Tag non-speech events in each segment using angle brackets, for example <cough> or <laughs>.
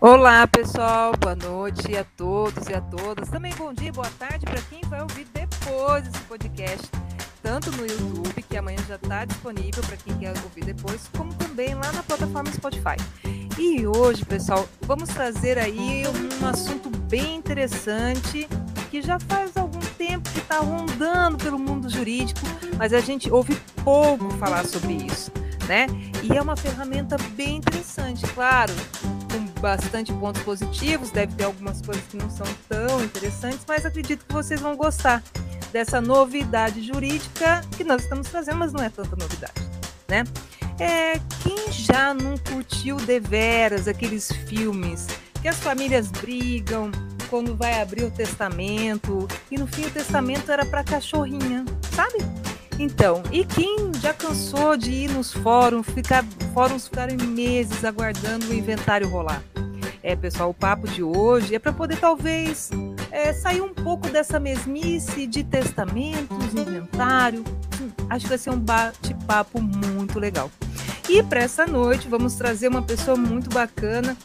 Olá, pessoal. Boa noite a todos e a todas. Também bom dia, boa tarde para quem vai ouvir depois esse podcast, tanto no YouTube, que amanhã já está disponível para quem quer ouvir depois, como também lá na plataforma Spotify. E hoje, pessoal, vamos trazer aí um assunto bem interessante que já faz algum tempo que está rondando pelo mundo jurídico, mas a gente ouve pouco falar sobre isso, né? E é uma ferramenta bem interessante, claro com bastante pontos positivos, deve ter algumas coisas que não são tão interessantes, mas acredito que vocês vão gostar dessa novidade jurídica que nós estamos trazendo, mas não é tanta novidade, né? É, quem já não curtiu deveras aqueles filmes que as famílias brigam quando vai abrir o testamento e no fim o testamento era para cachorrinha, sabe? Então, e quem já cansou de ir nos fóruns, ficar, fóruns ficarem meses aguardando o inventário rolar? É, pessoal, o papo de hoje é para poder talvez é, sair um pouco dessa mesmice de testamentos, inventário. Hum, acho que vai ser um bate-papo muito legal. E para essa noite vamos trazer uma pessoa muito bacana.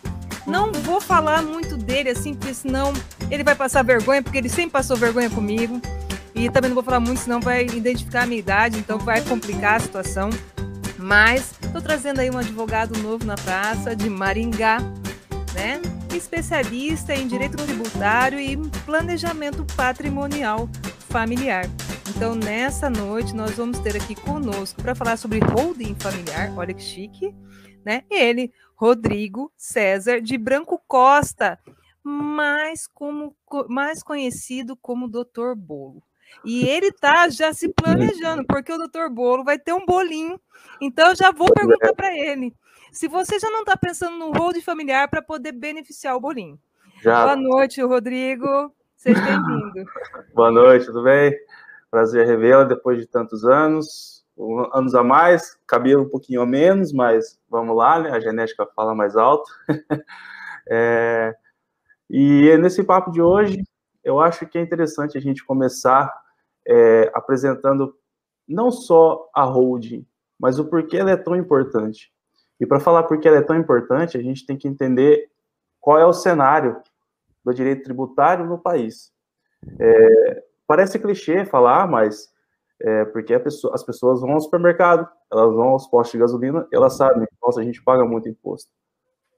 Não vou falar muito dele assim, porque senão ele vai passar vergonha, porque ele sempre passou vergonha comigo. E também não vou falar muito, senão vai identificar a minha idade, então vai complicar a situação. Mas estou trazendo aí um advogado novo na praça, de Maringá, né? Especialista em direito tributário e planejamento patrimonial familiar. Então, nessa noite, nós vamos ter aqui conosco para falar sobre holding familiar, olha que chique, né? Ele, Rodrigo César de Branco Costa, mais, como, mais conhecido como Doutor Bolo. E ele tá já se planejando, porque o doutor Bolo vai ter um bolinho. Então, eu já vou perguntar para ele se você já não está pensando no hold familiar para poder beneficiar o bolinho. Já. Boa noite, Rodrigo. Seja bem-vindo. <laughs> Boa noite, tudo bem? Prazer revê-la depois de tantos anos. Anos a mais, cabelo um pouquinho a menos, mas vamos lá, né? A genética fala mais alto. <laughs> é... E nesse papo de hoje, eu acho que é interessante a gente começar é, apresentando não só a holding, mas o porquê ela é tão importante. E para falar por que ela é tão importante, a gente tem que entender qual é o cenário do direito tributário no país. É, parece clichê falar, mas é, porque pessoa, as pessoas vão ao supermercado, elas vão aos postos de gasolina, elas sabem, nossa, a gente paga muito imposto.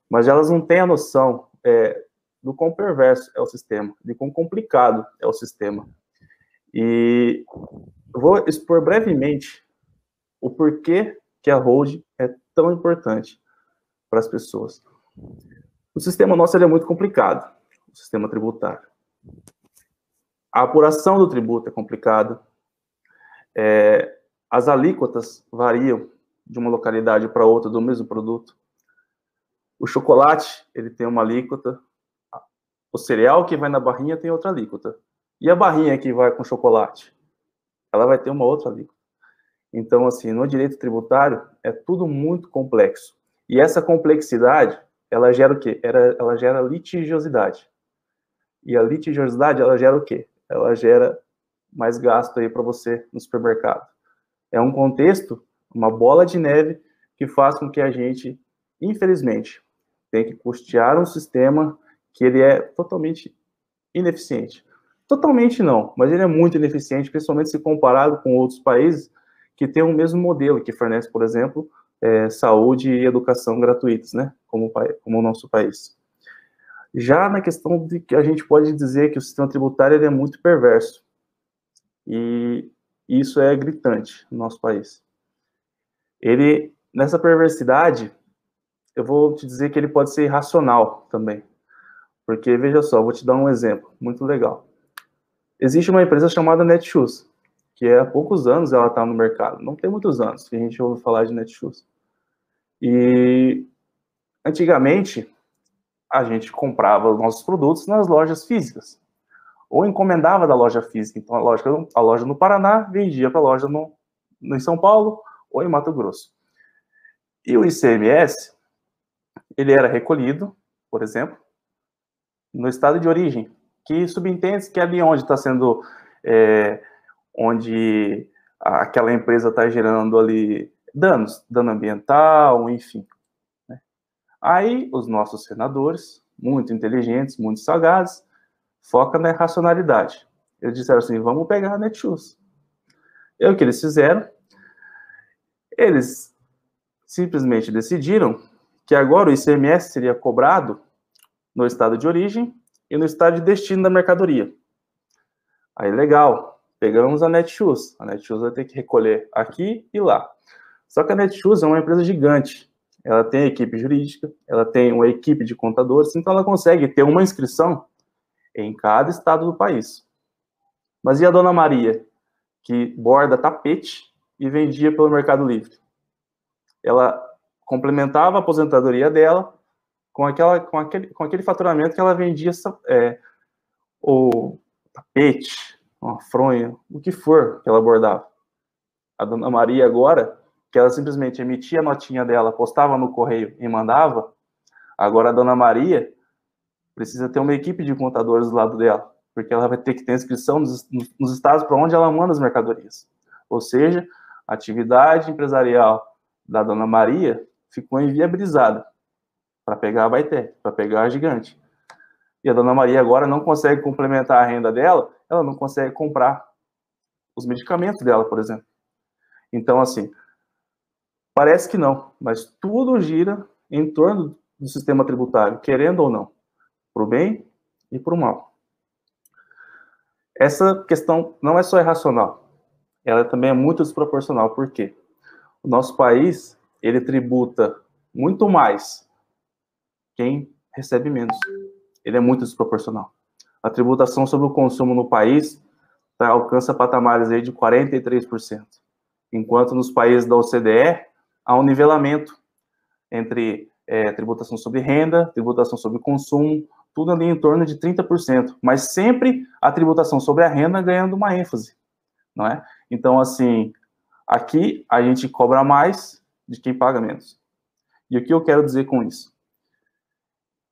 Mas elas não têm a noção é, do quão perverso é o sistema, de quão complicado é o sistema. E vou expor brevemente o porquê que a hold é tão importante para as pessoas. O sistema nosso é muito complicado, o sistema tributário. A apuração do tributo é complicada. É, as alíquotas variam de uma localidade para outra do mesmo produto. O chocolate, ele tem uma alíquota. O cereal que vai na barrinha tem outra alíquota. E a barrinha que vai com chocolate? Ela vai ter uma outra alíquota. Então, assim, no direito tributário é tudo muito complexo. E essa complexidade, ela gera o quê? Ela gera litigiosidade. E a litigiosidade, ela gera o quê? Ela gera mais gasto aí para você no supermercado. É um contexto, uma bola de neve que faz com que a gente, infelizmente, tenha que custear um sistema que ele é totalmente ineficiente. Totalmente não, mas ele é muito ineficiente, principalmente se comparado com outros países que têm o mesmo modelo, que fornece, por exemplo, é, saúde e educação gratuitos, né, como, como o nosso país. Já na questão de que a gente pode dizer que o sistema tributário é muito perverso, e isso é gritante no nosso país. Ele, nessa perversidade, eu vou te dizer que ele pode ser irracional também. Porque, veja só, vou te dar um exemplo muito legal existe uma empresa chamada Netshoes, que há poucos anos ela está no mercado. Não tem muitos anos que a gente ouve falar de Netshoes. E antigamente a gente comprava os nossos produtos nas lojas físicas ou encomendava da loja física. Então a loja, a loja no Paraná vendia para a loja no, no, em São Paulo ou em Mato Grosso. E o ICMS ele era recolhido, por exemplo, no estado de origem que subentende que ali onde está sendo, é, onde aquela empresa está gerando ali danos, dano ambiental, enfim. Né? Aí os nossos senadores, muito inteligentes, muito sagazes, focam na racionalidade. Eles disseram assim: vamos pegar a Netshoes. E o que eles fizeram? Eles simplesmente decidiram que agora o ICMS seria cobrado no estado de origem e no estado de destino da mercadoria. Aí, legal, pegamos a Netshoes. A Netshoes vai ter que recolher aqui e lá. Só que a Netshoes é uma empresa gigante. Ela tem equipe jurídica, ela tem uma equipe de contadores, então ela consegue ter uma inscrição em cada estado do país. Mas e a Dona Maria, que borda tapete e vendia pelo Mercado Livre? Ela complementava a aposentadoria dela com, aquela, com, aquele, com aquele faturamento que ela vendia é, o tapete, uma fronha, o que for que ela bordava. A Dona Maria agora, que ela simplesmente emitia a notinha dela, postava no correio e mandava, agora a Dona Maria precisa ter uma equipe de contadores do lado dela porque ela vai ter que ter inscrição nos, nos estados para onde ela manda as mercadorias. Ou seja, a atividade empresarial da Dona Maria ficou inviabilizada para pegar a Baité, para pegar a Gigante. E a Dona Maria agora não consegue complementar a renda dela, ela não consegue comprar os medicamentos dela, por exemplo. Então, assim, parece que não, mas tudo gira em torno do sistema tributário, querendo ou não, para o bem e para o mal. Essa questão não é só irracional, ela também é muito desproporcional. Por quê? O nosso país, ele tributa muito mais quem recebe menos. Ele é muito desproporcional. A tributação sobre o consumo no país tá, alcança patamares aí de 43%, enquanto nos países da OCDE há um nivelamento entre é, tributação sobre renda, tributação sobre consumo, tudo ali em torno de 30%, mas sempre a tributação sobre a renda ganhando uma ênfase, não é? Então, assim, aqui a gente cobra mais de quem paga menos. E o que eu quero dizer com isso?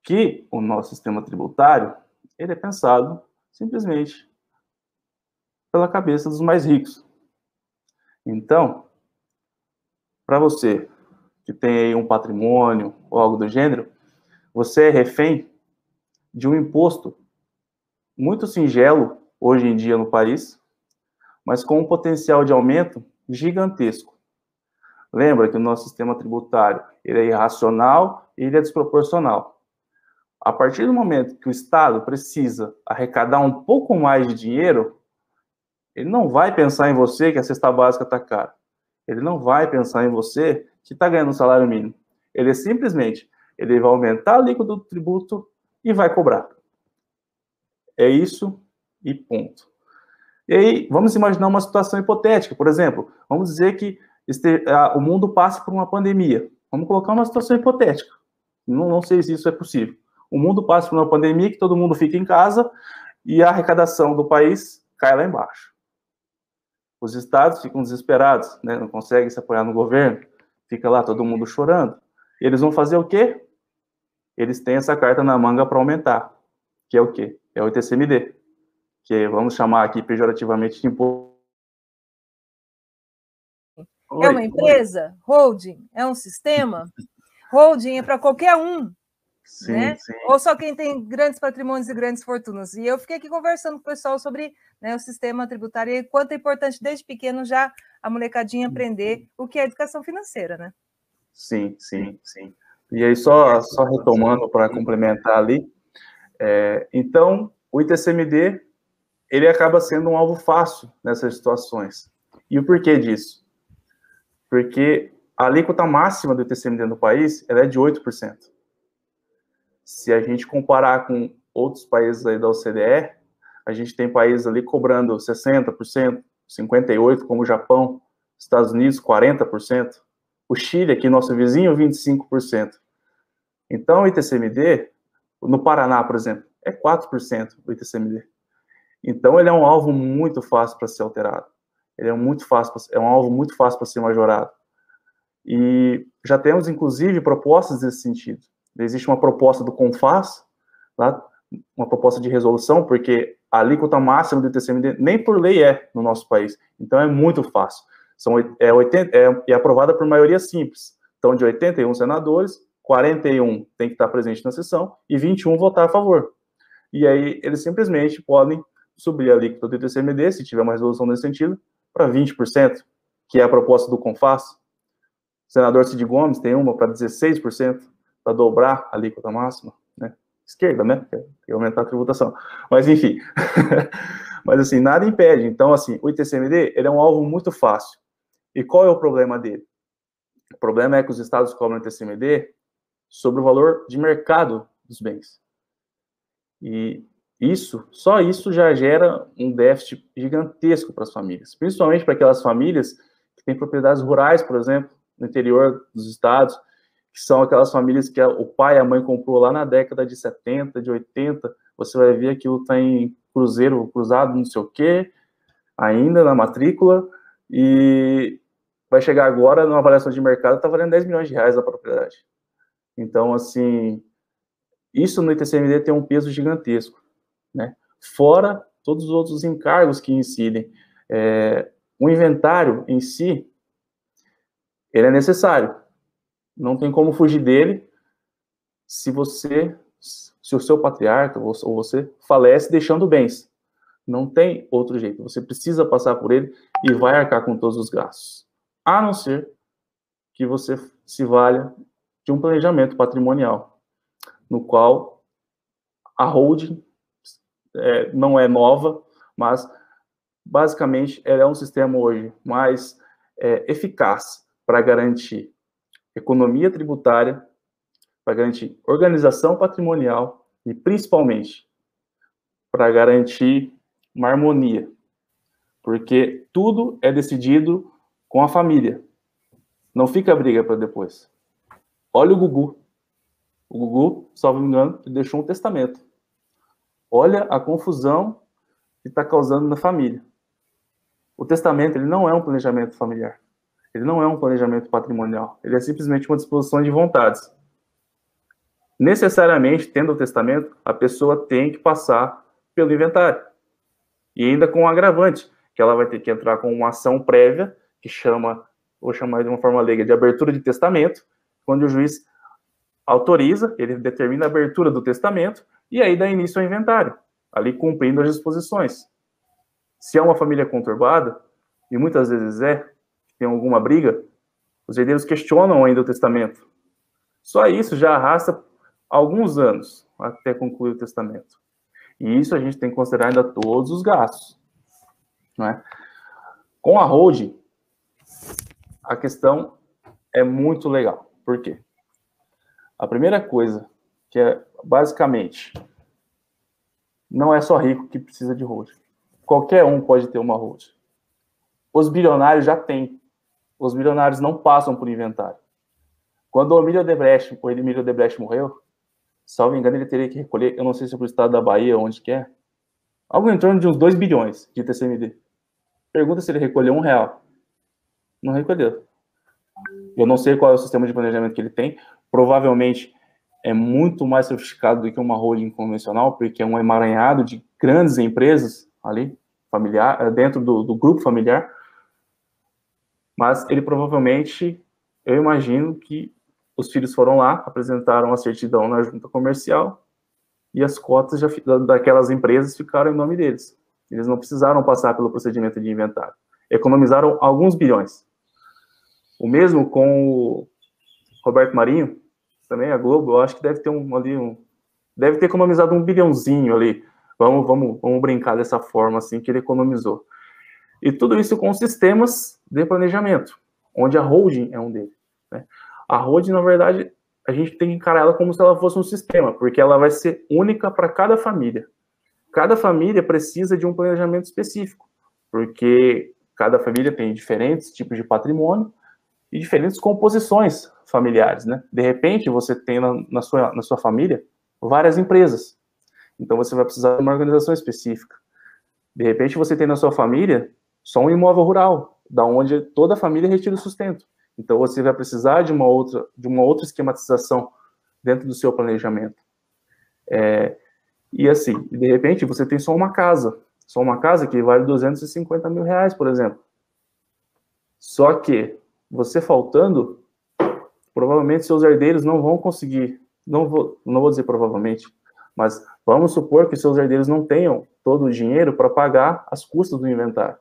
Que o nosso sistema tributário, ele é pensado simplesmente pela cabeça dos mais ricos. Então, para você que tem um patrimônio ou algo do gênero, você é refém de um imposto muito singelo hoje em dia no país, mas com um potencial de aumento gigantesco. Lembra que o nosso sistema tributário ele é irracional e ele é desproporcional. A partir do momento que o Estado precisa arrecadar um pouco mais de dinheiro, ele não vai pensar em você que a cesta básica está cara. Ele não vai pensar em você que está ganhando um salário mínimo. Ele simplesmente ele vai aumentar a alíquota do tributo e vai cobrar. É isso e ponto. E aí, vamos imaginar uma situação hipotética, por exemplo, vamos dizer que este, a, o mundo passe por uma pandemia. Vamos colocar uma situação hipotética. Não, não sei se isso é possível. O mundo passa por uma pandemia que todo mundo fica em casa e a arrecadação do país cai lá embaixo. Os estados ficam desesperados, né? não conseguem se apoiar no governo, fica lá todo mundo chorando. Eles vão fazer o quê? eles têm essa carta na manga para aumentar, que é o quê? É o ITCMD, que vamos chamar aqui pejorativamente de imposto. É uma empresa? Holding? É um sistema? Holding é para qualquer um. Sim, né? sim. Ou só quem tem grandes patrimônios e grandes fortunas. E eu fiquei aqui conversando com o pessoal sobre né, o sistema tributário e quanto é importante desde pequeno já a molecadinha aprender o que é educação financeira, né? Sim, sim, sim. E aí, só, só retomando para complementar ali, é, então, o ITCMD, ele acaba sendo um alvo fácil nessas situações. E o porquê disso? Porque a alíquota máxima do ITCMD no país, ela é de 8%. Se a gente comparar com outros países aí da OCDE, a gente tem países ali cobrando 60%, 58%, como o Japão, Estados Unidos, 40%. O Chile, aqui nosso vizinho, 25%. Então, o ITCMD, no Paraná, por exemplo, é 4% o ITCMD. Então, ele é um alvo muito fácil para ser alterado. Ele é muito fácil, é um alvo muito fácil para ser majorado. E já temos, inclusive, propostas nesse sentido. Existe uma proposta do CONFAS, tá? uma proposta de resolução, porque a alíquota máxima do ITCMD nem por lei é no nosso país. Então, é muito fácil. São, é, 80, é, é aprovada por maioria simples. Então, de 81 senadores, 41 tem que estar presente na sessão e 21 votar a favor. E aí eles simplesmente podem subir a alíquota do TCMD, se tiver uma resolução nesse sentido, para 20%, que é a proposta do CONFAS. Senador Cid Gomes tem uma para 16%, para dobrar a alíquota máxima, né? Esquerda, né? Quer aumentar a tributação. Mas, enfim. <laughs> Mas, assim, nada impede. Então, assim, o ITCMD, ele é um alvo muito fácil. E qual é o problema dele? O problema é que os estados cobram o ITCMD sobre o valor de mercado dos bens. E isso, só isso já gera um déficit gigantesco para as famílias, principalmente para aquelas famílias que têm propriedades rurais, por exemplo, no interior dos estados, que são aquelas famílias que o pai e a mãe comprou lá na década de 70, de 80, você vai ver aquilo está em cruzeiro, cruzado, não sei o quê, ainda na matrícula, e vai chegar agora numa avaliação de mercado, está valendo 10 milhões de reais a propriedade. Então, assim, isso no ITCMD tem um peso gigantesco, né? Fora todos os outros encargos que incidem. É, o inventário em si, ele é necessário. Não tem como fugir dele se você, se o seu patriarca ou você falece deixando bens. Não tem outro jeito. Você precisa passar por ele e vai arcar com todos os gastos. A não ser que você se valha de um planejamento patrimonial, no qual a holding é, não é nova, mas basicamente ela é um sistema hoje mais é, eficaz para garantir economia tributária, para garantir organização patrimonial e principalmente para garantir uma harmonia, porque tudo é decidido com a família. Não fica briga para depois. Olha o Gugu. O Gugu, salvo me engano, deixou um testamento. Olha a confusão que está causando na família. O testamento ele não é um planejamento familiar. Ele não é um planejamento patrimonial. Ele é simplesmente uma disposição de vontades. Necessariamente, tendo o testamento, a pessoa tem que passar pelo inventário. E ainda com um agravante, que ela vai ter que entrar com uma ação prévia, que chama, vou chamar de uma forma leiga, de abertura de testamento, quando o juiz autoriza, ele determina a abertura do testamento e aí dá início ao inventário, ali cumprindo as disposições. Se é uma família conturbada, e muitas vezes é, tem alguma briga, os herdeiros questionam ainda o testamento. Só isso já arrasta alguns anos até concluir o testamento. E isso a gente tem que considerar ainda todos os gastos. Não é? Com a holding, a questão é muito legal. Por quê? A primeira coisa, que é basicamente, não é só rico que precisa de hold. Qualquer um pode ter uma hold. Os bilionários já têm. Os bilionários não passam por inventário. Quando o Emílio Debrecht, o Debrecht morreu, salvo engano, ele teria que recolher, eu não sei se é para o estado da Bahia, onde que é, algo em torno de uns 2 bilhões de TCMD. Pergunta se ele recolheu um real. Não recolheu. Eu não sei qual é o sistema de planejamento que ele tem. Provavelmente é muito mais sofisticado do que uma holding convencional, porque é um emaranhado de grandes empresas ali, familiar, dentro do, do grupo familiar. Mas ele provavelmente, eu imagino que os filhos foram lá, apresentaram a certidão na junta comercial e as cotas já, daquelas empresas ficaram em nome deles. Eles não precisaram passar pelo procedimento de inventário. Economizaram alguns bilhões. O mesmo com o Roberto Marinho, também a Globo, eu acho que deve ter um ali um deve ter economizado um bilhãozinho ali. Vamos, vamos, vamos brincar dessa forma assim que ele economizou. E tudo isso com sistemas de planejamento, onde a holding é um deles. Né? A holding, na verdade, a gente tem que encarar ela como se ela fosse um sistema, porque ela vai ser única para cada família. Cada família precisa de um planejamento específico, porque cada família tem diferentes tipos de patrimônio, e diferentes composições familiares, né? De repente, você tem na, na, sua, na sua família várias empresas. Então, você vai precisar de uma organização específica. De repente, você tem na sua família só um imóvel rural, da onde toda a família retira o sustento. Então, você vai precisar de uma outra, de uma outra esquematização dentro do seu planejamento. É, e assim, de repente, você tem só uma casa. Só uma casa que vale 250 mil reais, por exemplo. Só que você faltando, provavelmente seus herdeiros não vão conseguir, não vou, não vou dizer provavelmente, mas vamos supor que seus herdeiros não tenham todo o dinheiro para pagar as custas do inventário.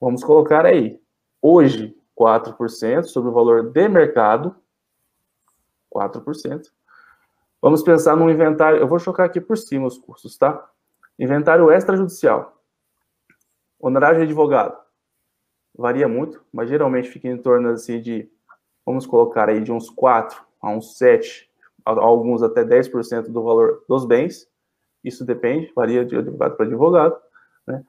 Vamos colocar aí, hoje, 4% sobre o valor de mercado, 4%. Vamos pensar no inventário, eu vou chocar aqui por cima os custos, tá? Inventário extrajudicial. Honorário de advogado. Varia muito, mas geralmente fica em torno assim de, vamos colocar aí de uns 4 a uns 7, alguns até 10% do valor dos bens. Isso depende, varia de advogado para advogado. Né?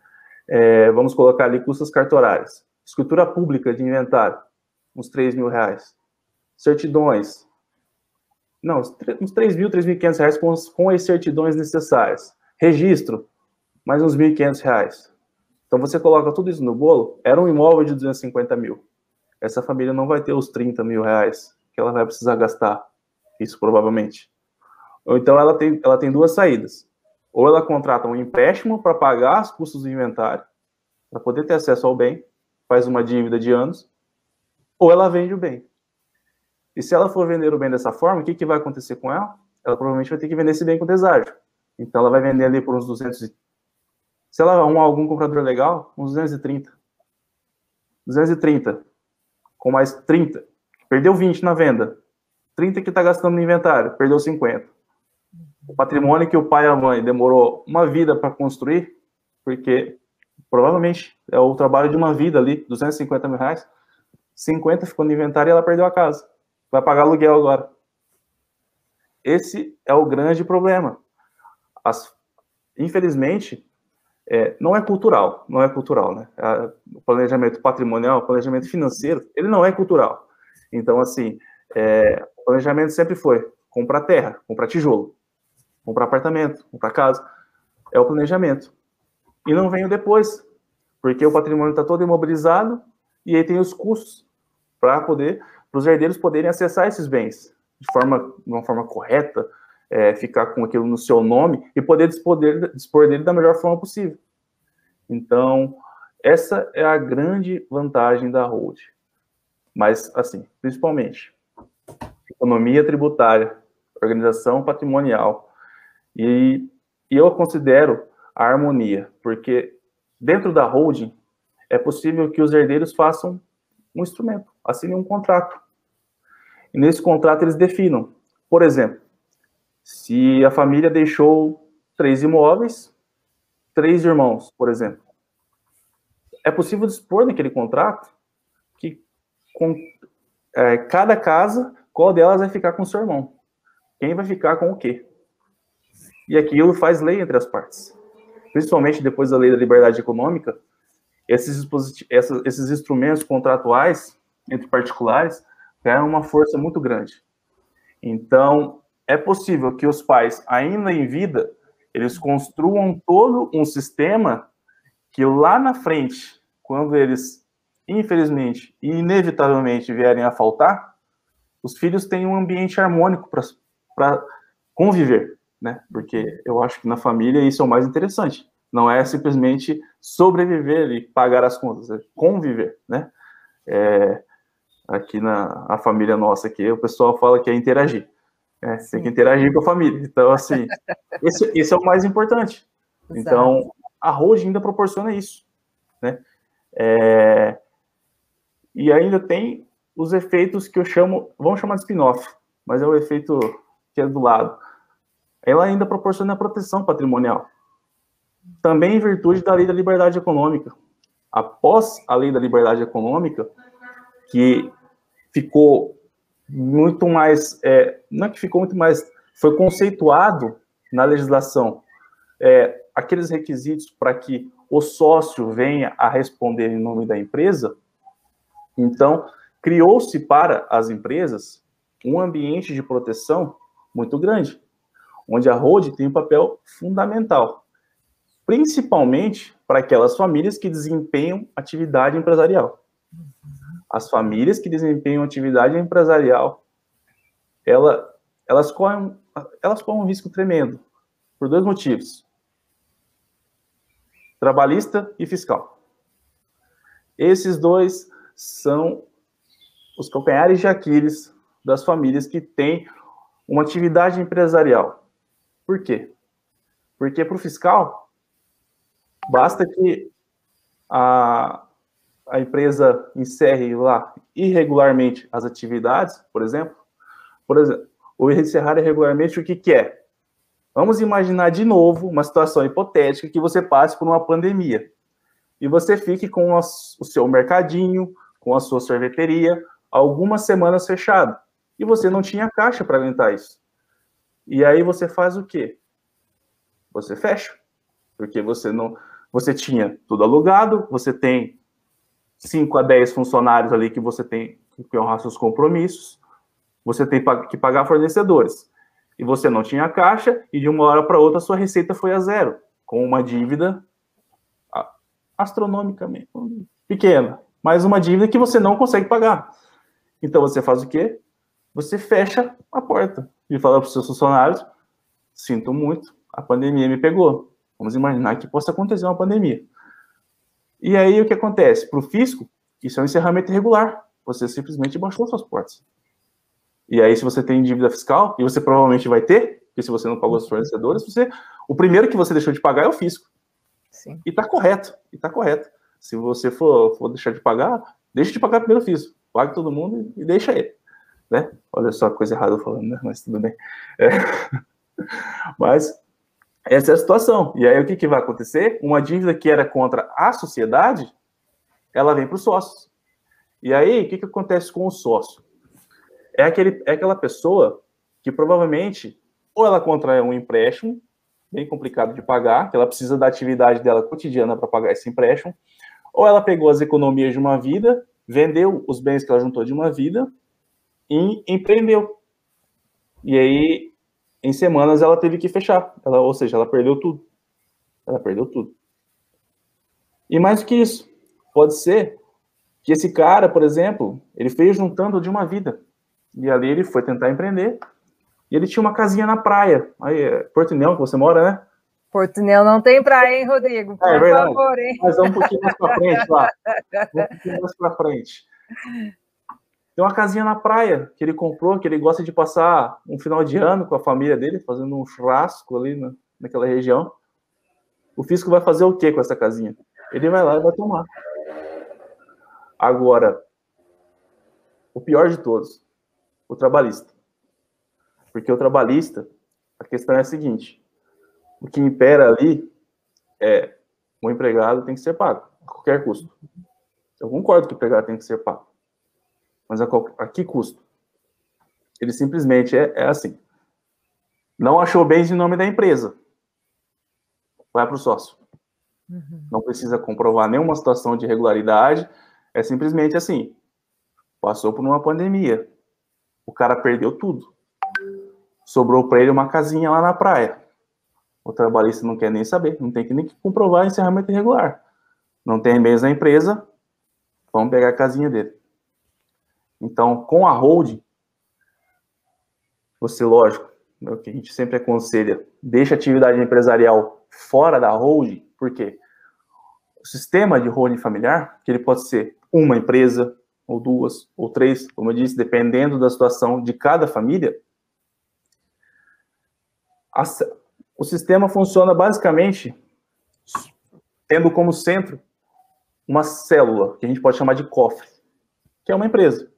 É, vamos colocar ali custas cartorárias. Escritura pública de inventário, uns 3 mil reais. Certidões, não, uns 3 mil, 3.500 reais com, com as certidões necessárias. Registro, mais uns 1.500 reais. Então você coloca tudo isso no bolo, era um imóvel de 250 mil. Essa família não vai ter os 30 mil reais que ela vai precisar gastar. Isso provavelmente. Ou então ela tem, ela tem duas saídas. Ou ela contrata um empréstimo para pagar os custos do inventário, para poder ter acesso ao bem, faz uma dívida de anos, ou ela vende o bem. E se ela for vender o bem dessa forma, o que, que vai acontecer com ela? Ela provavelmente vai ter que vender esse bem com deságio. Então ela vai vender ali por uns 200. Se ela arrumar algum comprador legal, uns 230. 230. Com mais 30. Perdeu 20 na venda. 30 que está gastando no inventário, perdeu 50. O patrimônio que o pai e a mãe demorou uma vida para construir, porque provavelmente é o trabalho de uma vida ali, 250 mil reais, 50 ficou no inventário e ela perdeu a casa vai pagar aluguel agora. Esse é o grande problema. As, infelizmente, é, não é cultural, não é cultural, né? O planejamento patrimonial, o planejamento financeiro, ele não é cultural. Então, assim, é, o planejamento sempre foi comprar terra, comprar tijolo, comprar apartamento, comprar casa. É o planejamento. E não vem o depois, porque o patrimônio está todo imobilizado e aí tem os custos para poder para os herdeiros poderem acessar esses bens de forma, de uma forma correta, é, ficar com aquilo no seu nome e poder dispor dele, dispor dele da melhor forma possível. Então, essa é a grande vantagem da hold. Mas, assim, principalmente, economia tributária, organização patrimonial, e, e eu considero a harmonia, porque dentro da holding é possível que os herdeiros façam um instrumento, assinem um contrato. E nesse contrato eles definam, por exemplo, se a família deixou três imóveis, três irmãos, por exemplo, é possível dispor naquele contrato que com é, cada casa, qual delas vai ficar com o seu irmão? Quem vai ficar com o quê? E aquilo faz lei entre as partes. Principalmente depois da lei da liberdade econômica, esses, esses instrumentos contratuais entre particulares ganham uma força muito grande. Então, é possível que os pais, ainda em vida, eles construam todo um sistema que lá na frente, quando eles, infelizmente e inevitavelmente vierem a faltar, os filhos têm um ambiente harmônico para conviver, né? Porque eu acho que na família isso é o mais interessante. Não é simplesmente sobreviver e pagar as contas, é conviver, né? É, aqui na a família nossa aqui, o pessoal fala que é interagir. É, tem que interagir com a família. Então, assim, <laughs> esse, esse é o mais importante. Então, a Roge ainda proporciona isso, né? É, e ainda tem os efeitos que eu chamo, vamos chamar de spin-off, mas é o efeito que é do lado. Ela ainda proporciona proteção patrimonial também em virtude da lei da liberdade econômica. Após a lei da liberdade econômica, que ficou muito mais, é, não é que ficou muito mais, foi conceituado na legislação é, aqueles requisitos para que o sócio venha a responder em nome da empresa, então criou-se para as empresas um ambiente de proteção muito grande, onde a ROD tem um papel fundamental principalmente para aquelas famílias que desempenham atividade empresarial. As famílias que desempenham atividade empresarial, ela, elas, correm, elas correm um risco tremendo, por dois motivos: trabalhista e fiscal. Esses dois são os calcanhares de Aquiles das famílias que têm uma atividade empresarial. Por quê? Porque para o fiscal, basta que a, a empresa encerre lá irregularmente as atividades, por exemplo, por exemplo, ou encerrar irregularmente o que, que é? Vamos imaginar de novo uma situação hipotética que você passe por uma pandemia e você fique com o seu mercadinho, com a sua sorveteria, algumas semanas fechado e você não tinha caixa para aguentar isso. E aí você faz o quê? Você fecha, porque você não, você tinha tudo alugado, você tem 5 a 10 funcionários ali que você tem que honrar seus compromissos, você tem que pagar fornecedores. E você não tinha caixa, e de uma hora para outra sua receita foi a zero, com uma dívida astronomicamente pequena, mas uma dívida que você não consegue pagar. Então você faz o quê? Você fecha a porta e fala para os seus funcionários: sinto muito, a pandemia me pegou. Vamos imaginar que possa acontecer uma pandemia. E aí o que acontece? Para o fisco, isso é um encerramento irregular. Você simplesmente baixou suas portas. E aí, se você tem dívida fiscal, e você provavelmente vai ter, porque se você não pagou os fornecedores, você, o primeiro que você deixou de pagar é o fisco. Sim. E está correto, e está correto. Se você for, for deixar de pagar, deixa de pagar primeiro o fisco. Pague todo mundo e deixa ele. Né? Olha só a coisa errada eu falando, né? Mas tudo bem. É. <laughs> Mas essa é a situação. E aí o que, que vai acontecer? Uma dívida que era contra a sociedade, ela vem para os sócios. E aí, o que, que acontece com o sócio? é, aquele, é aquela pessoa que provavelmente ou ela contrai um empréstimo, bem complicado de pagar, que ela precisa da atividade dela cotidiana para pagar esse empréstimo, ou ela pegou as economias de uma vida, vendeu os bens que ela juntou de uma vida e empreendeu. E aí, em semanas, ela teve que fechar, ela, ou seja, ela perdeu tudo. Ela perdeu tudo. E mais do que isso, pode ser que esse cara, por exemplo, ele fez juntando de uma vida. E ali ele foi tentar empreender. E ele tinha uma casinha na praia. Aí, é Portunel, que você mora, né? Portunel não tem praia, hein, Rodrigo? Por é, é verdade. favor, hein? Mas vamos um pouquinho mais para frente lá. Um pouquinho mais para frente. Tem uma casinha na praia que ele comprou, que ele gosta de passar um final de ano com a família dele, fazendo um churrasco ali na, naquela região. O fisco vai fazer o que com essa casinha? Ele vai lá e vai tomar. Agora, o pior de todos, o trabalhista. Porque o trabalhista, a questão é a seguinte: o que impera ali é o empregado tem que ser pago, a qualquer custo. Eu concordo que o empregado tem que ser pago. Mas a, qual, a que custo? Ele simplesmente é, é assim. Não achou bens em nome da empresa. Vai para o sócio. Uhum. Não precisa comprovar nenhuma situação de irregularidade. É simplesmente assim. Passou por uma pandemia. O cara perdeu tudo. Sobrou para ele uma casinha lá na praia. O trabalhista não quer nem saber, não tem que nem comprovar encerramento irregular. Não tem bens na empresa, vamos pegar a casinha dele. Então, com a holding, você, lógico, é o que a gente sempre aconselha, deixa a atividade empresarial fora da holding, porque o sistema de holding familiar, que ele pode ser uma empresa, ou duas, ou três, como eu disse, dependendo da situação de cada família, a, o sistema funciona basicamente tendo como centro uma célula, que a gente pode chamar de cofre, que é uma empresa.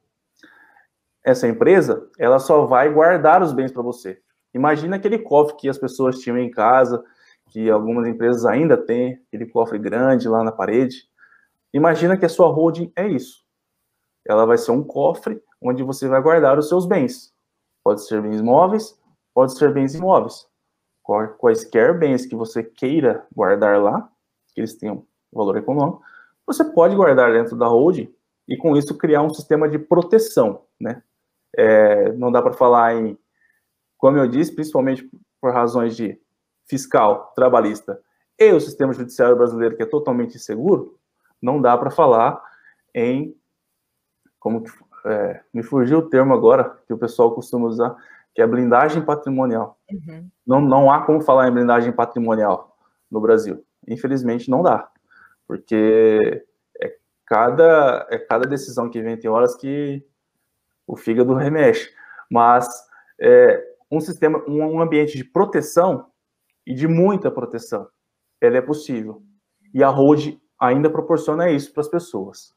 Essa empresa, ela só vai guardar os bens para você. Imagina aquele cofre que as pessoas tinham em casa, que algumas empresas ainda têm, aquele cofre grande lá na parede. Imagina que a sua holding é isso ela vai ser um cofre onde você vai guardar os seus bens. Pode ser bens móveis, pode ser bens imóveis. Quaisquer bens que você queira guardar lá, que eles tenham valor econômico, você pode guardar dentro da holding e com isso criar um sistema de proteção, né? É, não dá para falar em, como eu disse, principalmente por razões de fiscal, trabalhista e o sistema judiciário brasileiro que é totalmente inseguro, não dá para falar em como é, me fugiu o termo agora que o pessoal costuma usar, que é blindagem patrimonial. Uhum. Não, não há como falar em blindagem patrimonial no Brasil. Infelizmente, não dá. Porque é cada, é cada decisão que vem, tem horas que o fígado remexe. Mas é, um sistema, um ambiente de proteção e de muita proteção, ele é possível. E a Hold ainda proporciona isso para as pessoas.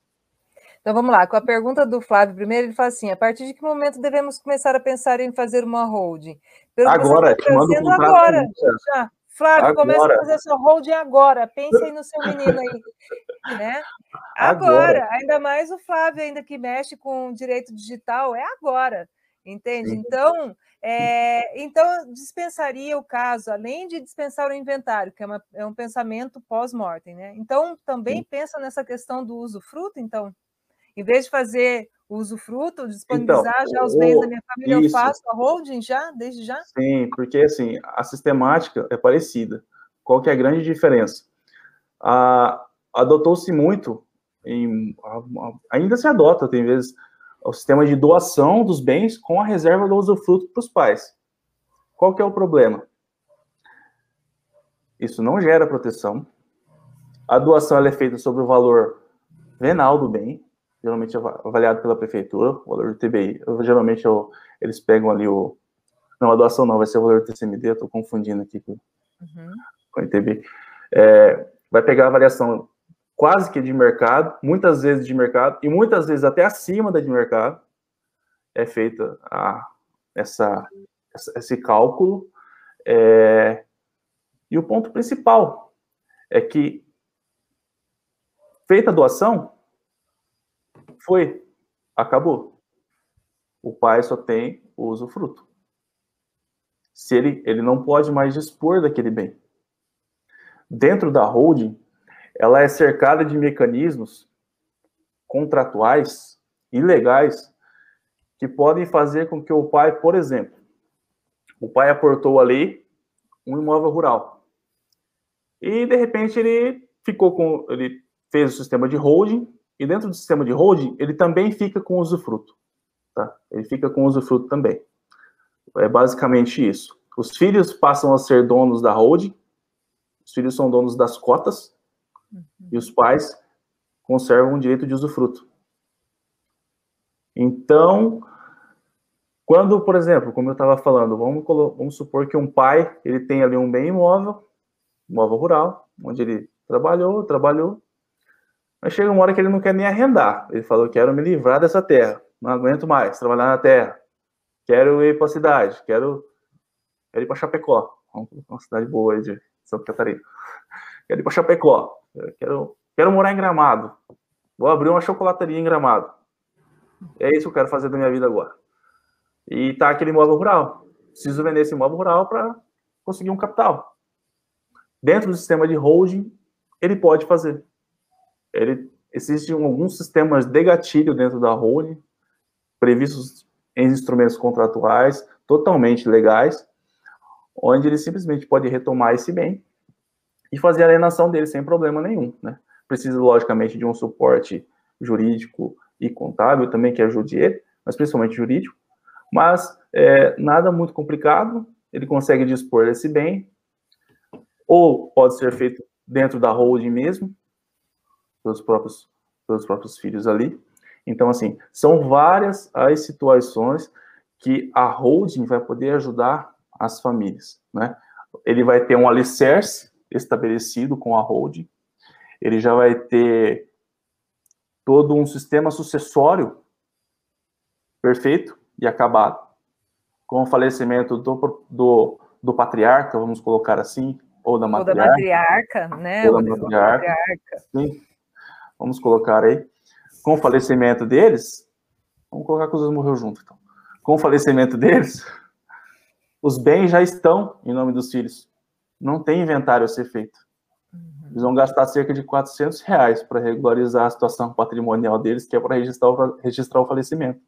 Então vamos lá, com a pergunta do Flávio primeiro, ele fala assim: a partir de que momento devemos começar a pensar em fazer uma holding? Pelo agora, tá te mando o agora, já. Flávio, agora. começa a fazer sua holding agora. Pense aí no seu menino aí. Né? Agora. agora. ainda mais o Flávio, ainda que mexe com direito digital, é agora. Entende? Sim. Então, é, então, dispensaria o caso, além de dispensar o inventário, que é, uma, é um pensamento pós-mortem, né? Então, também Sim. pensa nessa questão do uso fruto, então? Em vez de fazer o usufruto, disponibilizar então, já os bens da minha família, isso. eu faço a holding já, desde já? Sim, porque assim, a sistemática é parecida. Qual que é a grande diferença? Adotou-se muito, em, ainda se adota, tem vezes, o sistema de doação dos bens com a reserva do usufruto para os pais. Qual que é o problema? Isso não gera proteção. A doação é feita sobre o valor venal do bem, geralmente é avaliado pela prefeitura, o valor do TBI. Eu, geralmente eu, eles pegam ali o. Não, a doação não, vai ser o valor do TCMD, eu estou confundindo aqui com, uhum. com o ITBI. É, vai pegar a variação quase que de mercado, muitas vezes de mercado, e muitas vezes até acima da de mercado, é feita a, essa, esse cálculo. É, e o ponto principal é que, feita a doação, foi, acabou. O pai só tem o usufruto. Se ele, ele não pode mais dispor daquele bem. Dentro da holding, ela é cercada de mecanismos contratuais e legais que podem fazer com que o pai, por exemplo, o pai aportou ali um imóvel rural. E de repente ele ficou com ele fez o sistema de holding e dentro do sistema de holding, ele também fica com usufruto. Tá? Ele fica com usufruto também. É basicamente isso. Os filhos passam a ser donos da holding, os filhos são donos das cotas, uhum. e os pais conservam o direito de usufruto. Então, quando, por exemplo, como eu estava falando, vamos, vamos, supor que um pai ele tem ali um bem imóvel, imóvel rural, onde ele trabalhou, trabalhou, mas chega uma hora que ele não quer nem arrendar. Ele falou: quero me livrar dessa terra, não aguento mais trabalhar na terra. Quero ir para a cidade, quero, quero ir para Chapecó, uma cidade boa aí de Santa Catarina. <laughs> Quero ir para Chapecó, quero, quero morar em Gramado. Vou abrir uma chocolateria em Gramado. É isso que eu quero fazer da minha vida agora. E tá aquele imóvel rural. Preciso vender esse imóvel rural para conseguir um capital. Dentro do sistema de holding, ele pode fazer ele existem alguns sistemas de gatilho dentro da holding, previstos em instrumentos contratuais, totalmente legais, onde ele simplesmente pode retomar esse bem e fazer a alienação dele sem problema nenhum, né? Precisa, logicamente, de um suporte jurídico e contábil também que ajude ele, mas principalmente jurídico, mas é, nada muito complicado, ele consegue dispor desse bem, ou pode ser feito dentro da holding mesmo, pelos próprios, pelos próprios filhos ali. Então, assim, são várias as situações que a holding vai poder ajudar as famílias, né? Ele vai ter um alicerce estabelecido com a holding, ele já vai ter todo um sistema sucessório perfeito e acabado, com o falecimento do, do, do patriarca, vamos colocar assim, ou da matriarca. Ou da matriarca, né? Ou da matriarca. matriarca. Sim vamos colocar aí, com o falecimento deles, vamos colocar que os dois morreu junto, então. Com o falecimento deles, os bens já estão em nome dos filhos. Não tem inventário a ser feito. Uhum. Eles vão gastar cerca de 400 reais para regularizar a situação patrimonial deles, que é para registrar, registrar o falecimento.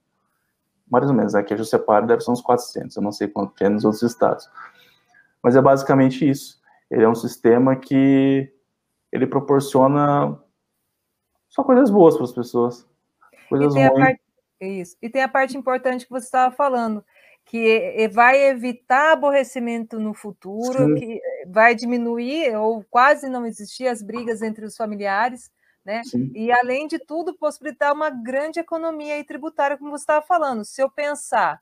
Mais ou menos, aqui a Juscepar deve ser uns 400, eu não sei quanto é nos outros estados. Mas é basicamente isso. Ele é um sistema que ele proporciona só coisas boas para as pessoas. Coisas ruins. Parte, isso. E tem a parte importante que você estava falando, que vai evitar aborrecimento no futuro, Sim. que vai diminuir ou quase não existir as brigas entre os familiares, né? Sim. E além de tudo, possibilitar uma grande economia tributária, como você estava falando. Se eu pensar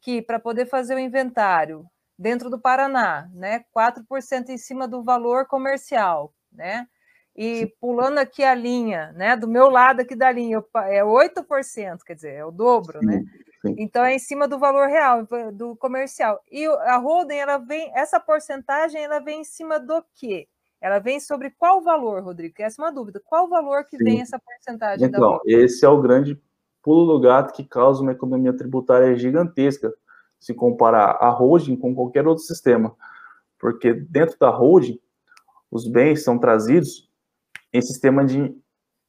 que para poder fazer o inventário dentro do Paraná, né, 4% em cima do valor comercial, né? E pulando aqui a linha, né, do meu lado aqui da linha, é 8%, quer dizer, é o dobro, Sim. né? Sim. Então é em cima do valor real do comercial. E a holding, ela vem, essa porcentagem, ela vem em cima do quê? Ela vem sobre qual valor, Rodrigo? Essa é uma dúvida. Qual valor que Sim. vem essa porcentagem? Então, esse é o grande pulo do gato que causa uma economia tributária gigantesca se comparar a holding com qualquer outro sistema. Porque dentro da holding, os bens são trazidos em sistema de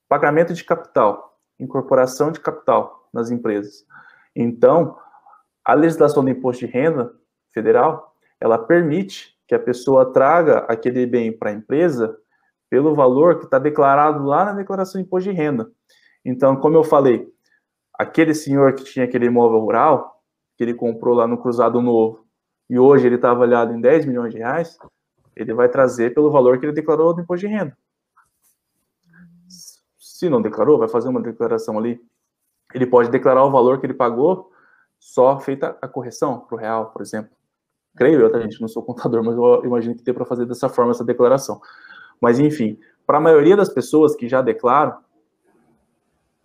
pagamento de capital, incorporação de capital nas empresas. Então, a legislação do imposto de renda federal, ela permite que a pessoa traga aquele bem para a empresa pelo valor que está declarado lá na declaração de imposto de renda. Então, como eu falei, aquele senhor que tinha aquele imóvel rural, que ele comprou lá no Cruzado Novo, e hoje ele está avaliado em 10 milhões de reais, ele vai trazer pelo valor que ele declarou no imposto de renda. Se não declarou, vai fazer uma declaração ali. Ele pode declarar o valor que ele pagou, só feita a correção para o real, por exemplo. Creio eu, tá, gente? Não sou contador, mas eu imagino que tem para fazer dessa forma essa declaração. Mas, enfim, para a maioria das pessoas que já declaram,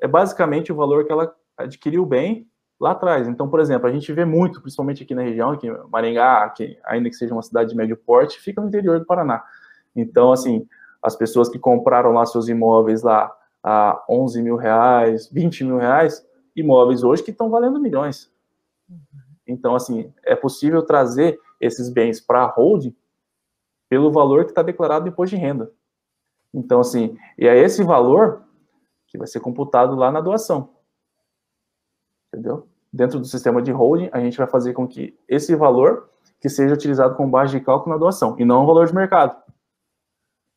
é basicamente o valor que ela adquiriu bem lá atrás. Então, por exemplo, a gente vê muito, principalmente aqui na região, que Maringá, que, ainda que seja uma cidade de médio porte, fica no interior do Paraná. Então, assim, as pessoas que compraram lá seus imóveis lá a 11 mil reais, 20 mil reais, imóveis hoje que estão valendo milhões. Então, assim, é possível trazer esses bens para a holding pelo valor que está declarado imposto de renda. Então, assim, e é esse valor que vai ser computado lá na doação. Entendeu? Dentro do sistema de holding, a gente vai fazer com que esse valor que seja utilizado como base de cálculo na doação, e não o valor de mercado.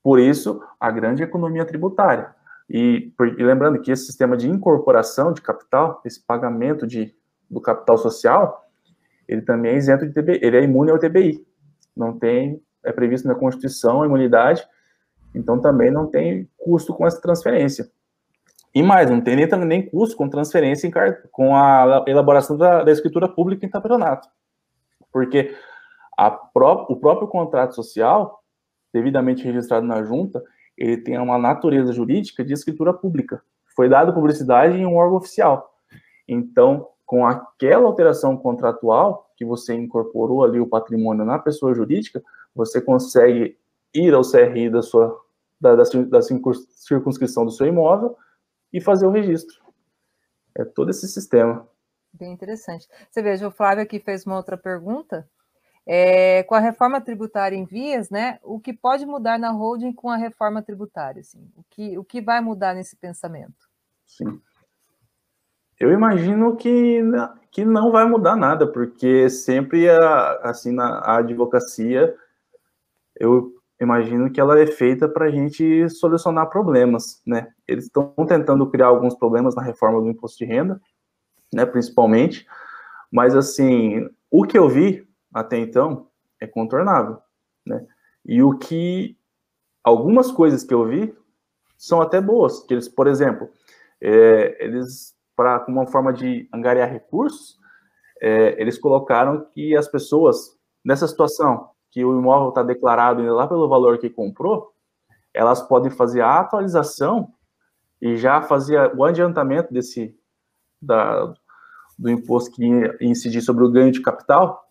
Por isso, a grande economia tributária. E, e lembrando que esse sistema de incorporação de capital, esse pagamento de, do capital social, ele também é isento de TBI, ele é imune ao TBI. Não tem, é previsto na Constituição a imunidade, então também não tem custo com essa transferência. E mais, não tem nem, nem custo com transferência em, com a elaboração da, da escritura pública em campeonato. Porque pró o próprio contrato social, devidamente registrado na junta, ele tem uma natureza jurídica de escritura pública. Foi dada publicidade em um órgão oficial. Então, com aquela alteração contratual que você incorporou ali o patrimônio na pessoa jurídica, você consegue ir ao CRI da sua da, da, da circunscrição do seu imóvel e fazer o registro. É todo esse sistema. Bem interessante. Você veja, o Flávio aqui fez uma outra pergunta. É, com a reforma tributária em vias, né? O que pode mudar na holding com a reforma tributária? Assim, o, que, o que vai mudar nesse pensamento? Sim. Eu imagino que, que não vai mudar nada, porque sempre a, assim na a advocacia, eu imagino que ela é feita para a gente solucionar problemas, né? Eles estão tentando criar alguns problemas na reforma do imposto de renda, né, principalmente, mas assim, o que eu vi até então é contornável, né? E o que algumas coisas que eu vi são até boas, que eles, por exemplo, é, eles para uma forma de angariar recursos, é, eles colocaram que as pessoas nessa situação que o imóvel está declarado ainda lá pelo valor que comprou, elas podem fazer a atualização e já fazer o adiantamento desse da, do imposto que incidir sobre o ganho de capital,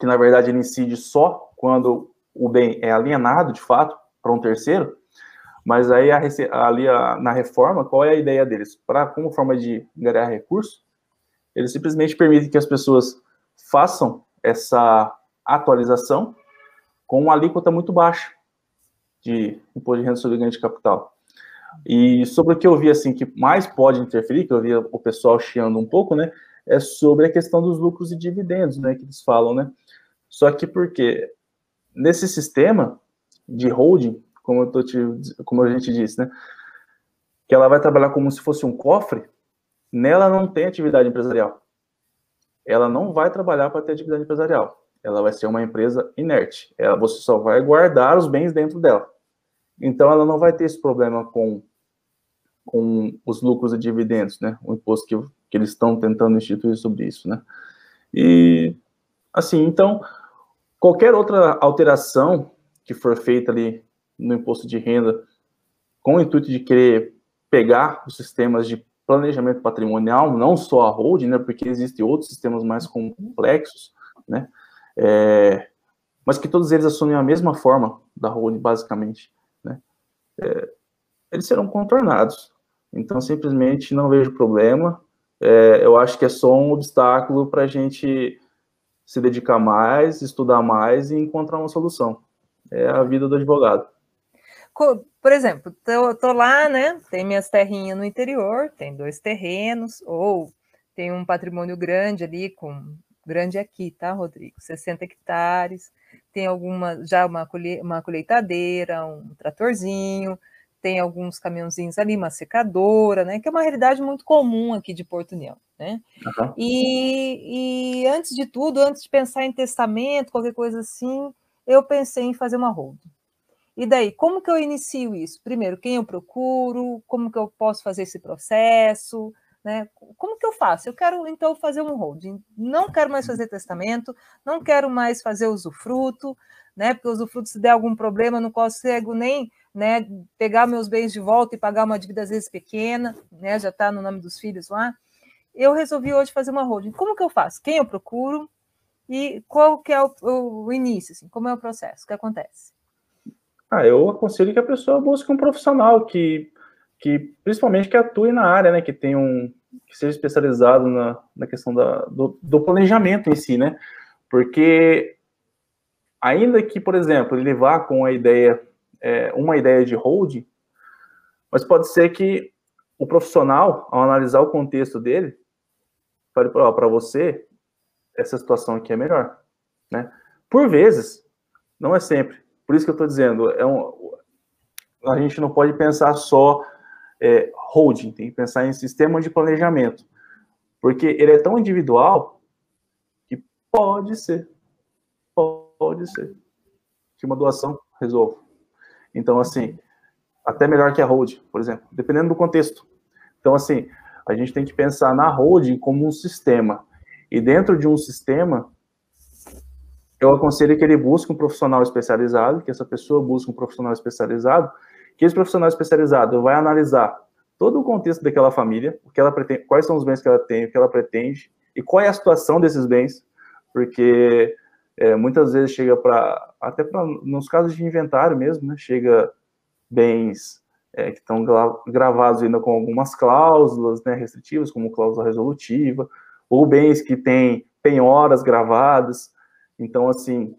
que na verdade ele incide só quando o bem é alienado de fato para um terceiro, mas aí, a, ali a, na reforma, qual é a ideia deles? Para como forma de ganhar recurso, eles simplesmente permitem que as pessoas façam essa atualização com uma alíquota muito baixa de imposto de renda sobre ganho de capital. E sobre o que eu vi assim que mais pode interferir, que eu vi o pessoal chiando um pouco, né, é sobre a questão dos lucros e dividendos, né, que eles falam, né? Só que porque nesse sistema de holding, como, eu tô te, como a gente disse, né? Que ela vai trabalhar como se fosse um cofre, nela não tem atividade empresarial. Ela não vai trabalhar para ter atividade empresarial. Ela vai ser uma empresa inerte. Ela, você só vai guardar os bens dentro dela. Então, ela não vai ter esse problema com com os lucros e dividendos, né? O imposto que, que eles estão tentando instituir sobre isso, né? E, assim, então, qualquer outra alteração que for feita ali no imposto de renda com o intuito de querer pegar os sistemas de planejamento patrimonial, não só a holding, né, porque existem outros sistemas mais complexos, né, é, mas que todos eles assumem a mesma forma da holding, basicamente, né, é, eles serão contornados. Então, simplesmente não vejo problema. É, eu acho que é só um obstáculo para a gente se dedicar mais, estudar mais e encontrar uma solução. É a vida do advogado. Por exemplo, tô, tô lá, né? Tem minhas terrinhas no interior, tem dois terrenos, ou tem um patrimônio grande ali, com grande aqui, tá, Rodrigo? 60 hectares, tem alguma, já uma, colhe, uma colheitadeira, um tratorzinho, tem alguns caminhãozinhos ali, uma secadora, né? Que é uma realidade muito comum aqui de Porto União, né? Uhum. E, e antes de tudo, antes de pensar em testamento, qualquer coisa assim, eu pensei em fazer uma holding. E daí, como que eu inicio isso? Primeiro, quem eu procuro? Como que eu posso fazer esse processo? Né? Como que eu faço? Eu quero então fazer um holding. Não quero mais fazer testamento, não quero mais fazer usufruto, né? Porque usufruto, se der algum problema, eu não consigo nem né, pegar meus bens de volta e pagar uma dívida às vezes pequena, né? Já está no nome dos filhos lá. Eu resolvi hoje fazer uma holding. Como que eu faço? Quem eu procuro? E qual que é o, o início? Assim, como é o processo? O que acontece? Ah, eu aconselho que a pessoa busque um profissional que, que principalmente que atue na área, né, que tenha um que seja especializado na, na questão da, do, do planejamento em si, né? Porque ainda que, por exemplo, ele vá com a ideia, é, uma ideia de holding, mas pode ser que o profissional, ao analisar o contexto dele, fale para você, essa situação aqui é melhor, né? Por vezes, não é sempre, por isso que eu estou dizendo, é um, a gente não pode pensar só é, holding, tem que pensar em sistema de planejamento, porque ele é tão individual que pode ser, pode ser, que uma doação resolva. Então, assim, até melhor que a holding, por exemplo, dependendo do contexto. Então, assim, a gente tem que pensar na holding como um sistema. E dentro de um sistema, eu aconselho que ele busque um profissional especializado, que essa pessoa busque um profissional especializado, que esse profissional especializado vai analisar todo o contexto daquela família, o que ela pretende, quais são os bens que ela tem, o que ela pretende e qual é a situação desses bens, porque é, muitas vezes chega para até para nos casos de inventário mesmo, né, chega bens é, que estão gravados ainda com algumas cláusulas né, restritivas, como cláusula resolutiva, ou bens que têm penhoras gravadas. Então, assim,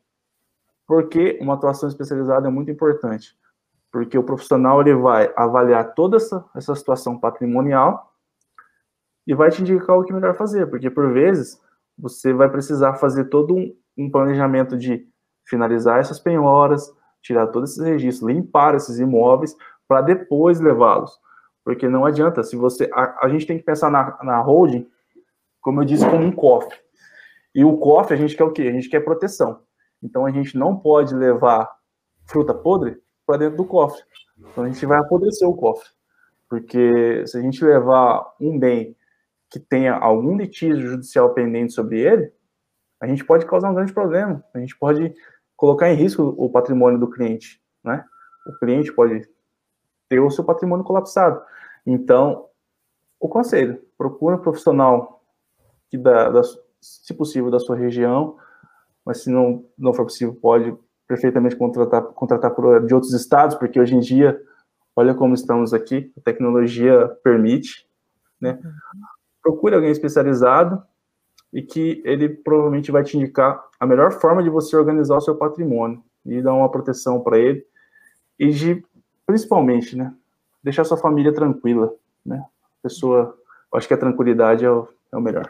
por que uma atuação especializada é muito importante? Porque o profissional ele vai avaliar toda essa, essa situação patrimonial e vai te indicar o que melhor fazer, porque por vezes você vai precisar fazer todo um, um planejamento de finalizar essas penhoras, tirar todos esses registros, limpar esses imóveis para depois levá-los. Porque não adianta, se você. A, a, gente tem que pensar na, na holding, como eu disse, como um cofre. E o cofre, a gente quer o quê? A gente quer proteção. Então a gente não pode levar fruta podre para dentro do cofre. Então a gente vai apodrecer o cofre. Porque se a gente levar um bem que tenha algum litígio judicial pendente sobre ele, a gente pode causar um grande problema. A gente pode colocar em risco o patrimônio do cliente, né? O cliente pode ter o seu patrimônio colapsado. Então, o conselho, procure um profissional que dá, da, se possível, da sua região, mas se não, não for possível, pode perfeitamente contratar, contratar por, de outros estados, porque hoje em dia, olha como estamos aqui, a tecnologia permite, né? Procure alguém especializado e que ele provavelmente vai te indicar a melhor forma de você organizar o seu patrimônio e dar uma proteção para ele e de, principalmente, né, deixar sua família tranquila, né? A pessoa, acho que a tranquilidade é o, é o melhor.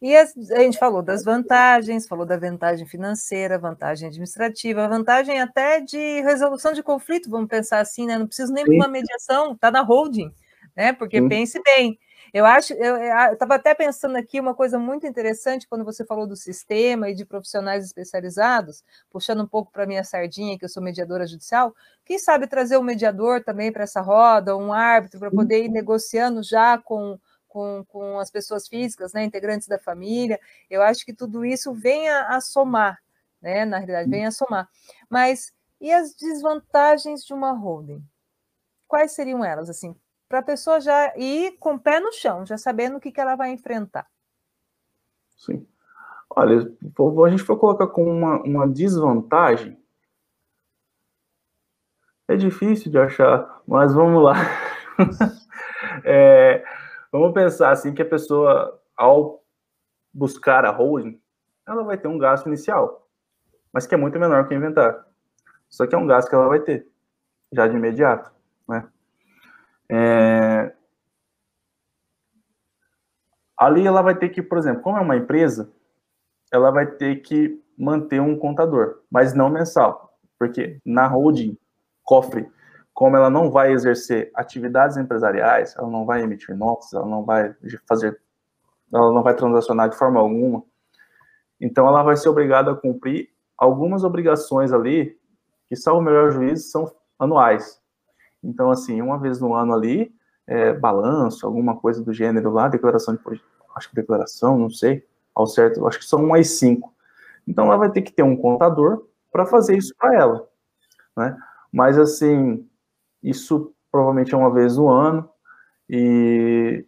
E a, a gente falou das vantagens, falou da vantagem financeira, vantagem administrativa, vantagem até de resolução de conflito, vamos pensar assim, né? Não preciso nem de uma mediação, está na holding, né? Porque Sim. pense bem, Eu acho, eu estava até pensando aqui uma coisa muito interessante quando você falou do sistema e de profissionais especializados, puxando um pouco para minha sardinha, que eu sou mediadora judicial. Quem sabe trazer um mediador também para essa roda, um árbitro, para poder ir negociando já com, com, com as pessoas físicas, né, integrantes da família. Eu acho que tudo isso vem a, a somar, né? Na realidade, vem a somar. Mas e as desvantagens de uma holding? Quais seriam elas, assim, para a pessoa já ir com o pé no chão, já sabendo o que, que ela vai enfrentar? Sim. Olha, a gente for colocar como uma, uma desvantagem, é difícil de achar, mas vamos lá. <laughs> é, vamos pensar assim que a pessoa, ao buscar a holding, ela vai ter um gasto inicial, mas que é muito menor que inventar. Só que é um gasto que ela vai ter, já de imediato, né? É... Ali ela vai ter que, por exemplo, como é uma empresa, ela vai ter que manter um contador, mas não mensal, porque na holding, cofre, como ela não vai exercer atividades empresariais, ela não vai emitir notas, ela não vai fazer, ela não vai transacionar de forma alguma, então ela vai ser obrigada a cumprir algumas obrigações ali que, salvo o melhor juízo, são anuais. Então, assim, uma vez no ano ali, é, balanço, alguma coisa do gênero lá, declaração de acho que declaração, não sei, ao certo, acho que são umas cinco. Então, ela vai ter que ter um contador para fazer isso para ela, né? Mas, assim, isso provavelmente é uma vez no ano e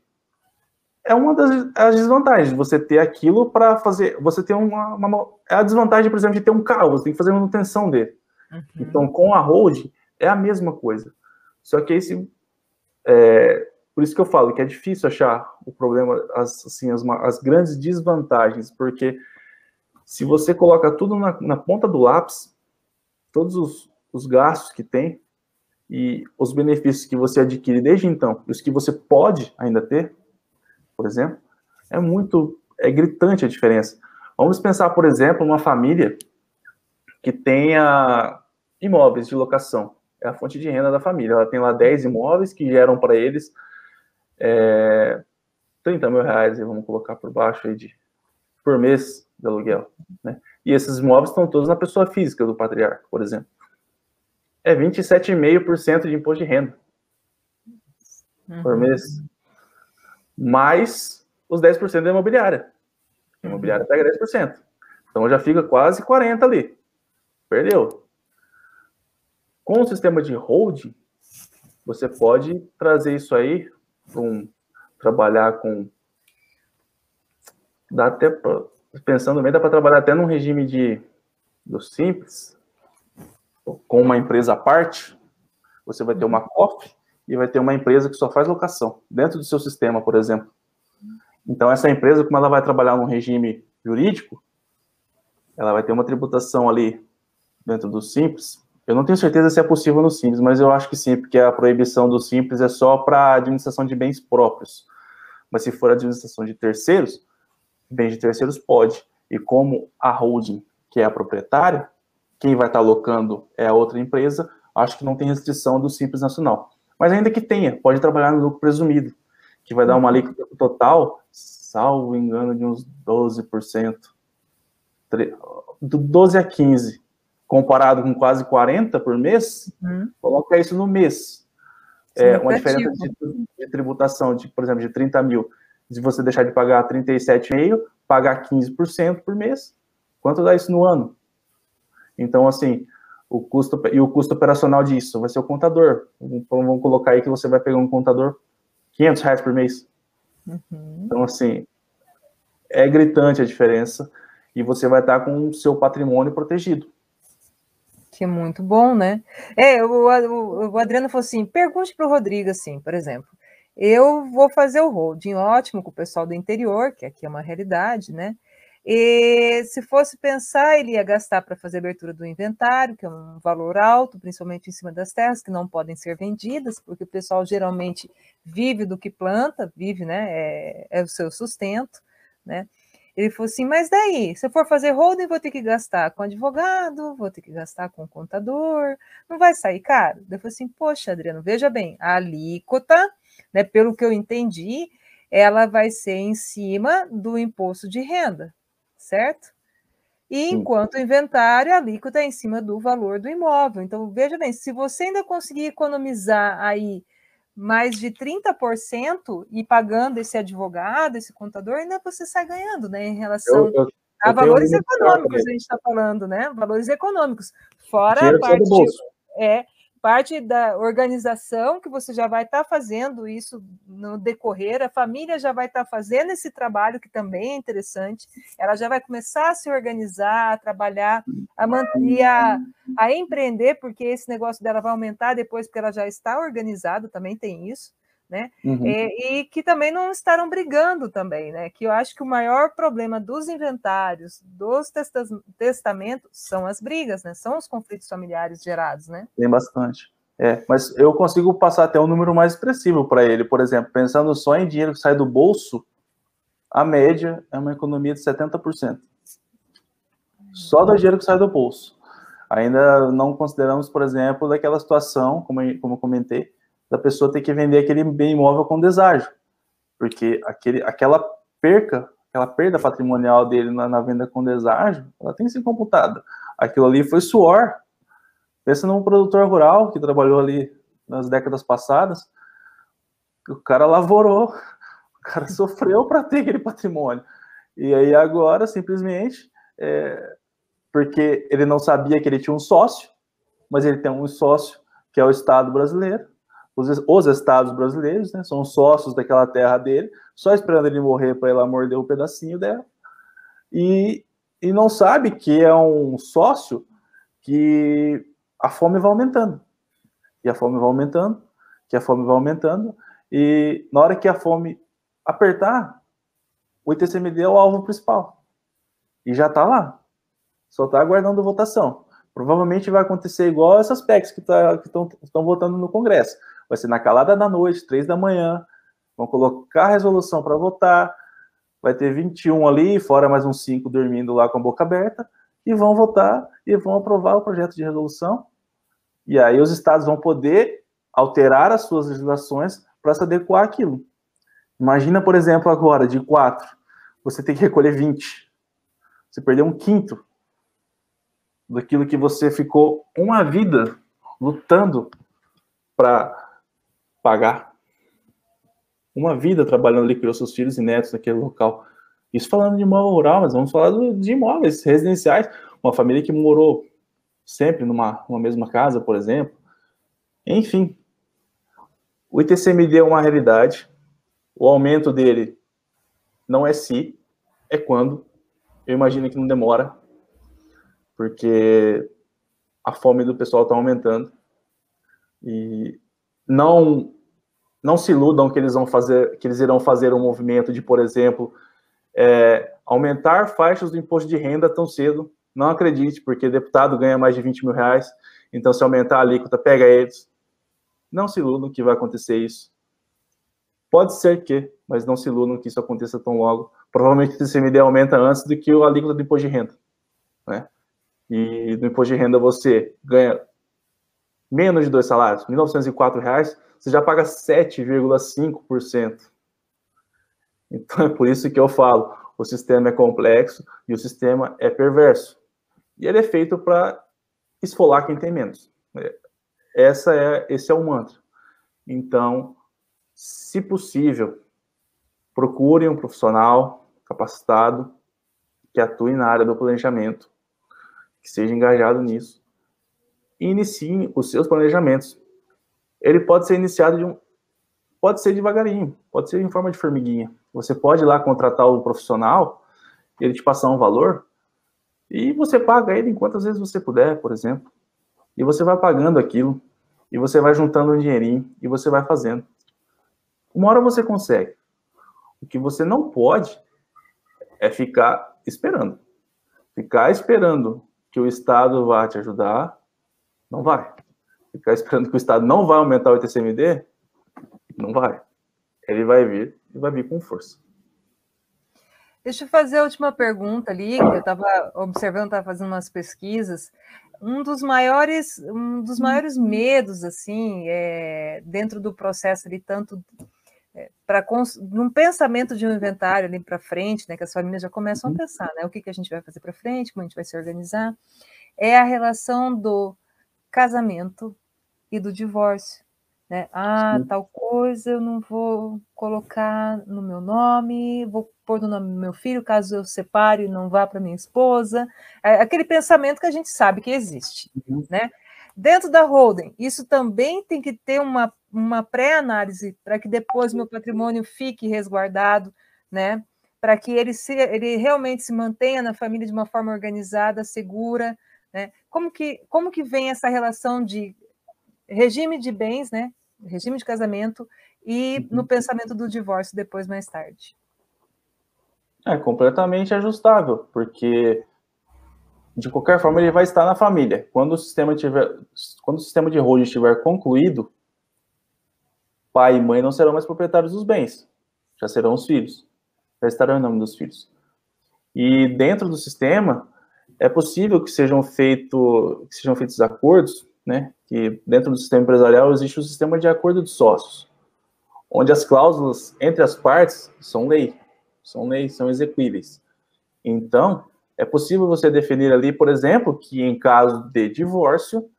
é uma das desvantagens, você ter aquilo para fazer, você ter uma, uma, é a desvantagem, por exemplo, de ter um carro, você tem que fazer manutenção dele. Uhum. Então, com a hold, é a mesma coisa. Só que esse. É, por isso que eu falo que é difícil achar o problema, as, assim, as, as grandes desvantagens, porque se você coloca tudo na, na ponta do lápis, todos os, os gastos que tem e os benefícios que você adquire desde então, os que você pode ainda ter, por exemplo, é muito, é gritante a diferença. Vamos pensar, por exemplo, uma família que tenha imóveis de locação. É a fonte de renda da família. Ela tem lá 10 imóveis que geram para eles é, 30 mil reais, vamos colocar por baixo aí de, por mês de aluguel. Né? E esses imóveis estão todos na pessoa física do patriarca, por exemplo. É 27,5% de imposto de renda uhum. por mês. Mais os 10% da imobiliária. A imobiliária pega 10%. Então já fica quase 40 ali. Perdeu. Com o sistema de holding, você pode trazer isso aí para um, trabalhar com. Dá até pra, pensando bem, dá para trabalhar até num regime de do simples, com uma empresa à parte. Você vai ter uma COF e vai ter uma empresa que só faz locação dentro do seu sistema, por exemplo. Então, essa empresa, como ela vai trabalhar num regime jurídico, ela vai ter uma tributação ali dentro do Simples. Eu não tenho certeza se é possível no Simples, mas eu acho que sim, porque a proibição do Simples é só para administração de bens próprios. Mas se for administração de terceiros, bens de terceiros pode. E como a holding, que é a proprietária, quem vai estar alocando é a outra empresa, acho que não tem restrição do Simples Nacional. Mas ainda que tenha, pode trabalhar no lucro presumido, que vai dar uma alíquota total, salvo engano, de uns 12%. 12 a 15 comparado com quase 40 por mês, uhum. coloca isso no mês. É, uma diferença de, de, tributação, de, por exemplo, de 30 mil, se você deixar de pagar 37,5, pagar 15% por mês, quanto dá isso no ano? Então, assim, o custo e o custo operacional disso vai ser o contador. Então, vamos colocar aí que você vai pegar um contador 500 reais por mês. Uhum. Então, assim, é gritante a diferença e você vai estar com o seu patrimônio protegido que é muito bom, né? É, o, o, o Adriano falou assim: pergunte para o Rodrigo, assim, por exemplo. Eu vou fazer o holding ótimo com o pessoal do interior, que aqui é uma realidade, né? E se fosse pensar, ele ia gastar para fazer abertura do inventário, que é um valor alto, principalmente em cima das terras, que não podem ser vendidas, porque o pessoal geralmente vive do que planta, vive, né? É, é o seu sustento, né? Ele falou assim: mas daí, se eu for fazer holding, vou ter que gastar com advogado, vou ter que gastar com contador, não vai sair caro? Eu falei assim: poxa, Adriano, veja bem, a alíquota, né, pelo que eu entendi, ela vai ser em cima do imposto de renda, certo? E enquanto o inventário, a alíquota é em cima do valor do imóvel. Então, veja bem, se você ainda conseguir economizar aí mais de 30% e pagando esse advogado, esse contador, ainda você sai ganhando, né? Em relação eu, eu, a valores econômicos, a gente está falando, né? Valores econômicos. Fora a parte. É, parte da organização que você já vai estar tá fazendo isso no decorrer, a família já vai estar tá fazendo esse trabalho que também é interessante, ela já vai começar a se organizar, a trabalhar, a manter, a, a empreender, porque esse negócio dela vai aumentar depois, porque ela já está organizada, também tem isso né? Uhum. E, é, e, que também não estarão brigando também, né? Que eu acho que o maior problema dos inventários, dos testamentos, são as brigas, né? São os conflitos familiares gerados, né? Tem bastante. É, mas eu consigo passar até um número mais expressivo para ele. Por exemplo, pensando só em dinheiro que sai do bolso, a média é uma economia de 70%. Só do dinheiro que sai do bolso. Ainda não consideramos, por exemplo, daquela situação, como, como eu comentei, da pessoa ter que vender aquele bem imóvel com deságio, porque aquele, aquela perca, aquela perda patrimonial dele na, na venda com deságio, ela tem que ser computada. Aquilo ali foi suor. Pensa num produtor rural que trabalhou ali nas décadas passadas, o cara lavorou, <laughs> o cara sofreu para ter aquele patrimônio. E aí agora, simplesmente, é, porque ele não sabia que ele tinha um sócio, mas ele tem um sócio que é o Estado brasileiro, os, os estados brasileiros, né, são sócios daquela terra dele, só esperando ele morrer para lá morder um pedacinho dela, e, e não sabe que é um sócio que a fome vai aumentando, e a fome vai aumentando, que a fome vai aumentando, e na hora que a fome apertar, o ITCMD é o alvo principal, e já está lá, só está aguardando votação. Provavelmente vai acontecer igual essas PECs que tá, estão votando no Congresso vai ser na calada da noite, três da manhã, vão colocar a resolução para votar, vai ter 21 ali, fora mais uns 5 dormindo lá com a boca aberta, e vão votar e vão aprovar o projeto de resolução. E aí os estados vão poder alterar as suas legislações para se adequar àquilo. Imagina, por exemplo, agora, de 4, você tem que recolher 20. Você perdeu um quinto daquilo que você ficou uma vida lutando para pagar uma vida trabalhando ali, criou seus filhos e netos naquele local. Isso falando de imóvel rural, mas vamos falar de imóveis residenciais. Uma família que morou sempre numa, numa mesma casa, por exemplo. Enfim, o ITCMD é uma realidade. O aumento dele não é se, é quando. Eu imagino que não demora, porque a fome do pessoal está aumentando. E não não se iludam que eles vão fazer, que eles irão fazer um movimento de, por exemplo, é, aumentar faixas do imposto de renda tão cedo. Não acredite, porque deputado ganha mais de 20 mil reais, então se aumentar a alíquota, pega eles. Não se iludam que vai acontecer isso. Pode ser que, mas não se iludam que isso aconteça tão logo. Provavelmente o CMD aumenta antes do que a alíquota do imposto de renda. Né? E no imposto de renda você ganha menos de dois salários, R$ 1.904, você já paga 7,5%. Então é por isso que eu falo, o sistema é complexo e o sistema é perverso. E ele é feito para esfolar quem tem menos. Essa é, esse é o mantra. Então, se possível, procure um profissional capacitado que atue na área do planejamento, que seja engajado nisso, e inicie os seus planejamentos. Ele pode ser iniciado de um. Pode ser devagarinho, pode ser em forma de formiguinha. Você pode ir lá contratar o profissional, ele te passar um valor, e você paga ele em quantas vezes você puder, por exemplo. E você vai pagando aquilo, e você vai juntando um dinheirinho, e você vai fazendo. Uma hora você consegue. O que você não pode é ficar esperando. Ficar esperando que o Estado vá te ajudar, não vai. Ficar esperando que o Estado não vai aumentar o ITCMD, não vai. Ele vai vir e vai vir com força. Deixa eu fazer a última pergunta ali, que eu estava observando, estava fazendo umas pesquisas. Um dos maiores, um dos maiores medos, assim, é, dentro do processo ali, tanto é, para num pensamento de um inventário ali para frente, né, que as famílias já começam a uhum. pensar, né, o que, que a gente vai fazer para frente, como a gente vai se organizar, é a relação do casamento e do divórcio. Né? Ah, Sim. tal coisa eu não vou colocar no meu nome, vou pôr no nome do meu filho, caso eu separe e não vá para minha esposa. É aquele pensamento que a gente sabe que existe, uhum. né? Dentro da holding, isso também tem que ter uma, uma pré-análise para que depois meu patrimônio fique resguardado, né? Para que ele, se, ele realmente se mantenha na família de uma forma organizada, segura, né? Como que, como que vem essa relação de regime de bens, né? regime de casamento e no uhum. pensamento do divórcio depois, mais tarde. É completamente ajustável, porque de qualquer forma ele vai estar na família. Quando o sistema tiver, quando o sistema de holding estiver concluído, pai e mãe não serão mais proprietários dos bens, já serão os filhos, já estarão em nome dos filhos. E dentro do sistema é possível que sejam, feito, que sejam feitos acordos né, que dentro do sistema empresarial existe o sistema de acordo de sócios, onde as cláusulas entre as partes são lei, são leis, são execuíveis. Então, é possível você definir ali, por exemplo, que em caso de divórcio,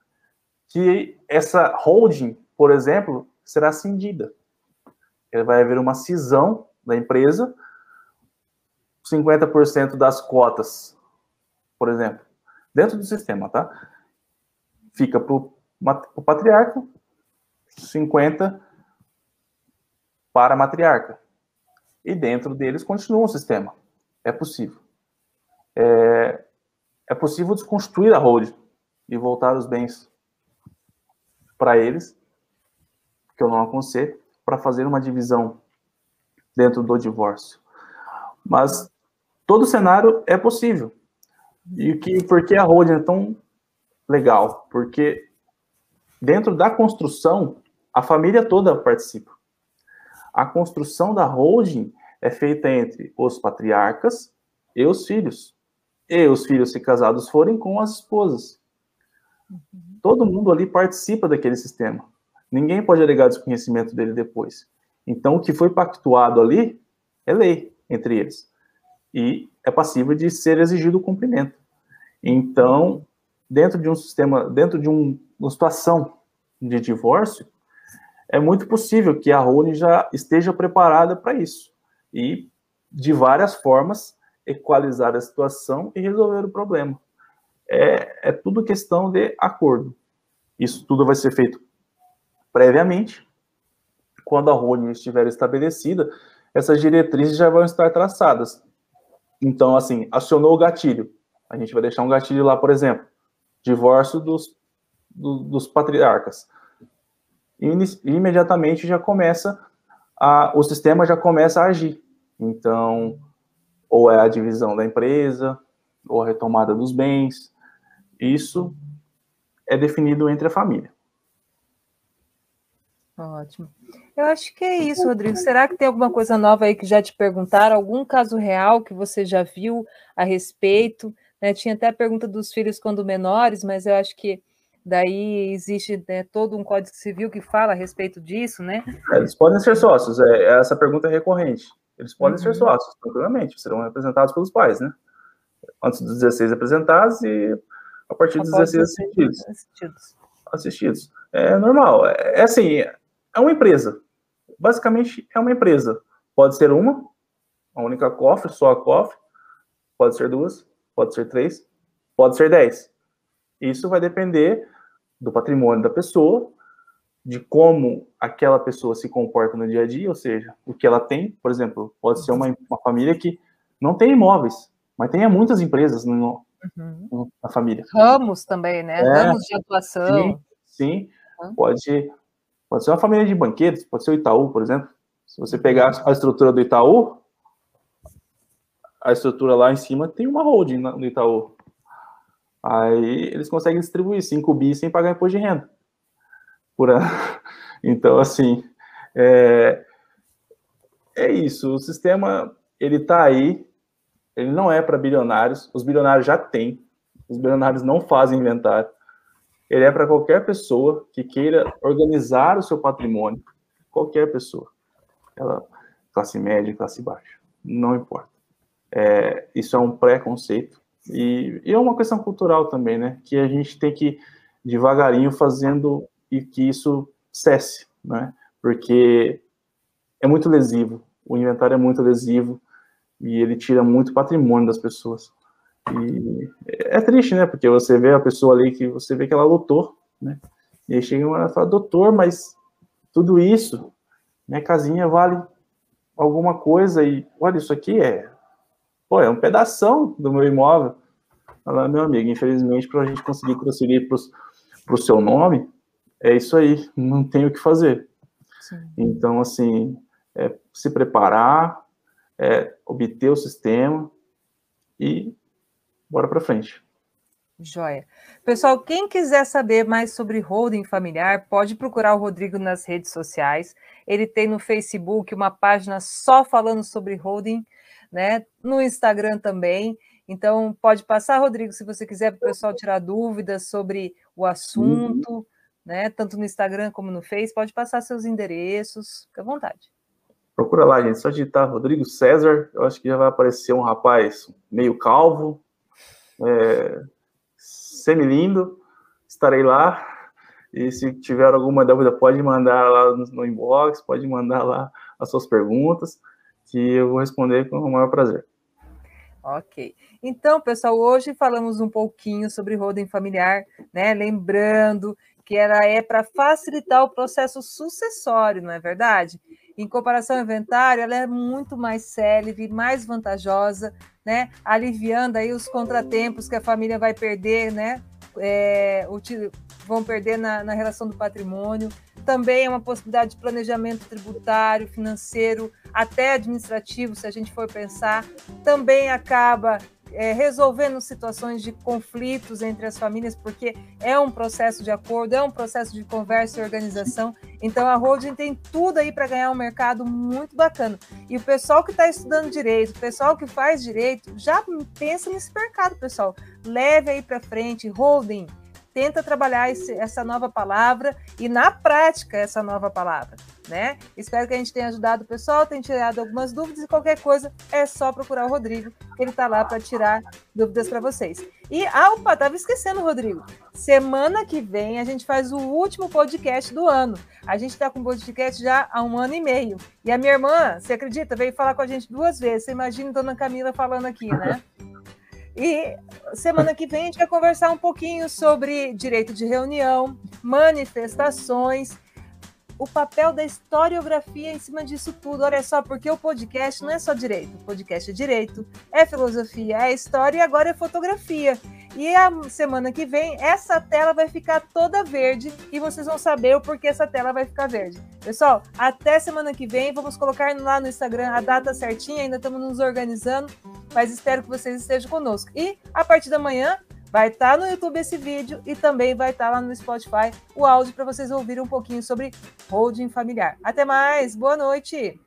que essa holding, por exemplo, será cindida. Vai haver uma cisão da empresa, 50% das cotas, por exemplo, dentro do sistema, tá? fica para o patriarca, 50 para a matriarca. E dentro deles continua o sistema. É possível. É, é possível desconstruir a holding e voltar os bens para eles, que eu não aconselho, para fazer uma divisão dentro do divórcio. Mas todo cenário é possível. E que, porque a holding é tão legal, porque dentro da construção, a família toda participa. A construção da holding é feita entre os patriarcas e os filhos. E os filhos, se casados forem, com as esposas. Todo mundo ali participa daquele sistema. Ninguém pode alegar desconhecimento dele depois. Então, o que foi pactuado ali é lei entre eles. E é passível de ser exigido o cumprimento. Então, dentro de um sistema, dentro de um, uma situação de divórcio, é muito possível que a Rony já esteja preparada para isso e, de várias formas, equalizar a situação e resolver o problema. É, é tudo questão de acordo. Isso tudo vai ser feito previamente. Quando a Rony estiver estabelecida, essas diretrizes já vão estar traçadas. Então, assim, acionou o gatilho. A gente vai deixar um gatilho lá, por exemplo divórcio dos, do, dos patriarcas. E imediatamente já começa a, o sistema já começa a agir. Então, ou é a divisão da empresa, ou a retomada dos bens. Isso é definido entre a família. Ótimo. Eu acho que é isso, Rodrigo. Será que tem alguma coisa nova aí que já te perguntaram? Algum caso real que você já viu a respeito? Né? Tinha até a pergunta dos filhos quando menores, mas eu acho que daí existe né, todo um código civil que fala a respeito disso, né? É, eles podem ser sócios, é, é essa pergunta é recorrente. Eles podem uhum. ser sócios, tranquilamente, serão representados pelos pais, né? Antes dos 16 representados e a partir dos 16 assistidos. assistidos. Assistidos. É normal. É, é assim, é uma empresa. Basicamente, é uma empresa. Pode ser uma, a única cofre, só a cofre. Pode ser duas, pode ser três, pode ser dez. Isso vai depender do patrimônio da pessoa, de como aquela pessoa se comporta no dia a dia, ou seja, o que ela tem, por exemplo, pode ser uma, uma família que não tem imóveis, mas tenha muitas empresas no, uhum. na família. Ramos também, né? É, Ramos de atuação. Sim, sim. Uhum. Pode, pode ser uma família de banqueiros, pode ser o Itaú, por exemplo. Se você pegar a estrutura do Itaú, a estrutura lá em cima tem uma holding no Itaú. Aí eles conseguem distribuir 5 bi sem pagar imposto de renda. Por ano. <laughs> Então, assim, é, é isso. O sistema, ele está aí, ele não é para bilionários. Os bilionários já têm. Os bilionários não fazem inventário. Ele é para qualquer pessoa que queira organizar o seu patrimônio. Qualquer pessoa. ela classe média, classe baixa, não importa. É, isso é um preconceito e, e, é uma questão cultural também, né? Que a gente tem que devagarinho fazendo e que isso cesse, né? Porque é muito lesivo, o inventário é muito lesivo e ele tira muito patrimônio das pessoas. E é triste, né? Porque você vê a pessoa ali que você vê que ela lutou, né? E aí chega uma e fala, doutor, mas tudo isso, minha casinha vale alguma coisa e olha, isso aqui é, pô, é um pedação do meu imóvel. Fala, meu amigo, infelizmente, para a gente conseguir transferir para o seu nome, é isso aí, não tem o que fazer. Sim. Então, assim, é se preparar, é obter o sistema e bora para frente. Joia. Pessoal, quem quiser saber mais sobre holding familiar, pode procurar o Rodrigo nas redes sociais. Ele tem no Facebook uma página só falando sobre holding, né? No Instagram também. Então, pode passar, Rodrigo, se você quiser, para o pessoal tirar dúvidas sobre o assunto, uhum. né? Tanto no Instagram como no Face, pode passar seus endereços, fica à vontade. Procura lá, gente. Só digitar Rodrigo César, eu acho que já vai aparecer um rapaz meio calvo, é, semi-lindo, estarei lá. E se tiver alguma dúvida, pode mandar lá no inbox, pode mandar lá as suas perguntas, que eu vou responder com o maior prazer. Ok. Então, pessoal, hoje falamos um pouquinho sobre holding familiar, né? Lembrando que ela é para facilitar o processo sucessório, não é verdade? Em comparação ao inventário, ela é muito mais célere, mais vantajosa, né? Aliviando aí os contratempos que a família vai perder, né? É, vão perder na, na relação do patrimônio. Também é uma possibilidade de planejamento tributário, financeiro, até administrativo, se a gente for pensar. Também acaba é, resolvendo situações de conflitos entre as famílias, porque é um processo de acordo, é um processo de conversa e organização. Então a holding tem tudo aí para ganhar um mercado muito bacana. E o pessoal que está estudando direito, o pessoal que faz direito, já pensa nesse mercado, pessoal. Leve aí para frente, holding tenta trabalhar esse, essa nova palavra e na prática essa nova palavra, né? Espero que a gente tenha ajudado o pessoal, tenha tirado algumas dúvidas e qualquer coisa é só procurar o Rodrigo, ele está lá para tirar dúvidas para vocês. E, ah, opa, tava esquecendo, Rodrigo. Semana que vem a gente faz o último podcast do ano. A gente está com podcast já há um ano e meio. E a minha irmã, você acredita, veio falar com a gente duas vezes. Você imagina a dona Camila falando aqui, né? <laughs> E semana que vem a gente vai conversar um pouquinho sobre direito de reunião, manifestações, o papel da historiografia em cima disso tudo. Olha só, porque o podcast não é só direito, o podcast é direito, é filosofia, é história e agora é fotografia. E a semana que vem, essa tela vai ficar toda verde e vocês vão saber o porquê essa tela vai ficar verde. Pessoal, até semana que vem, vamos colocar lá no Instagram a data certinha, ainda estamos nos organizando, mas espero que vocês estejam conosco. E a partir da manhã, vai estar no YouTube esse vídeo e também vai estar lá no Spotify o áudio para vocês ouvirem um pouquinho sobre holding familiar. Até mais, boa noite!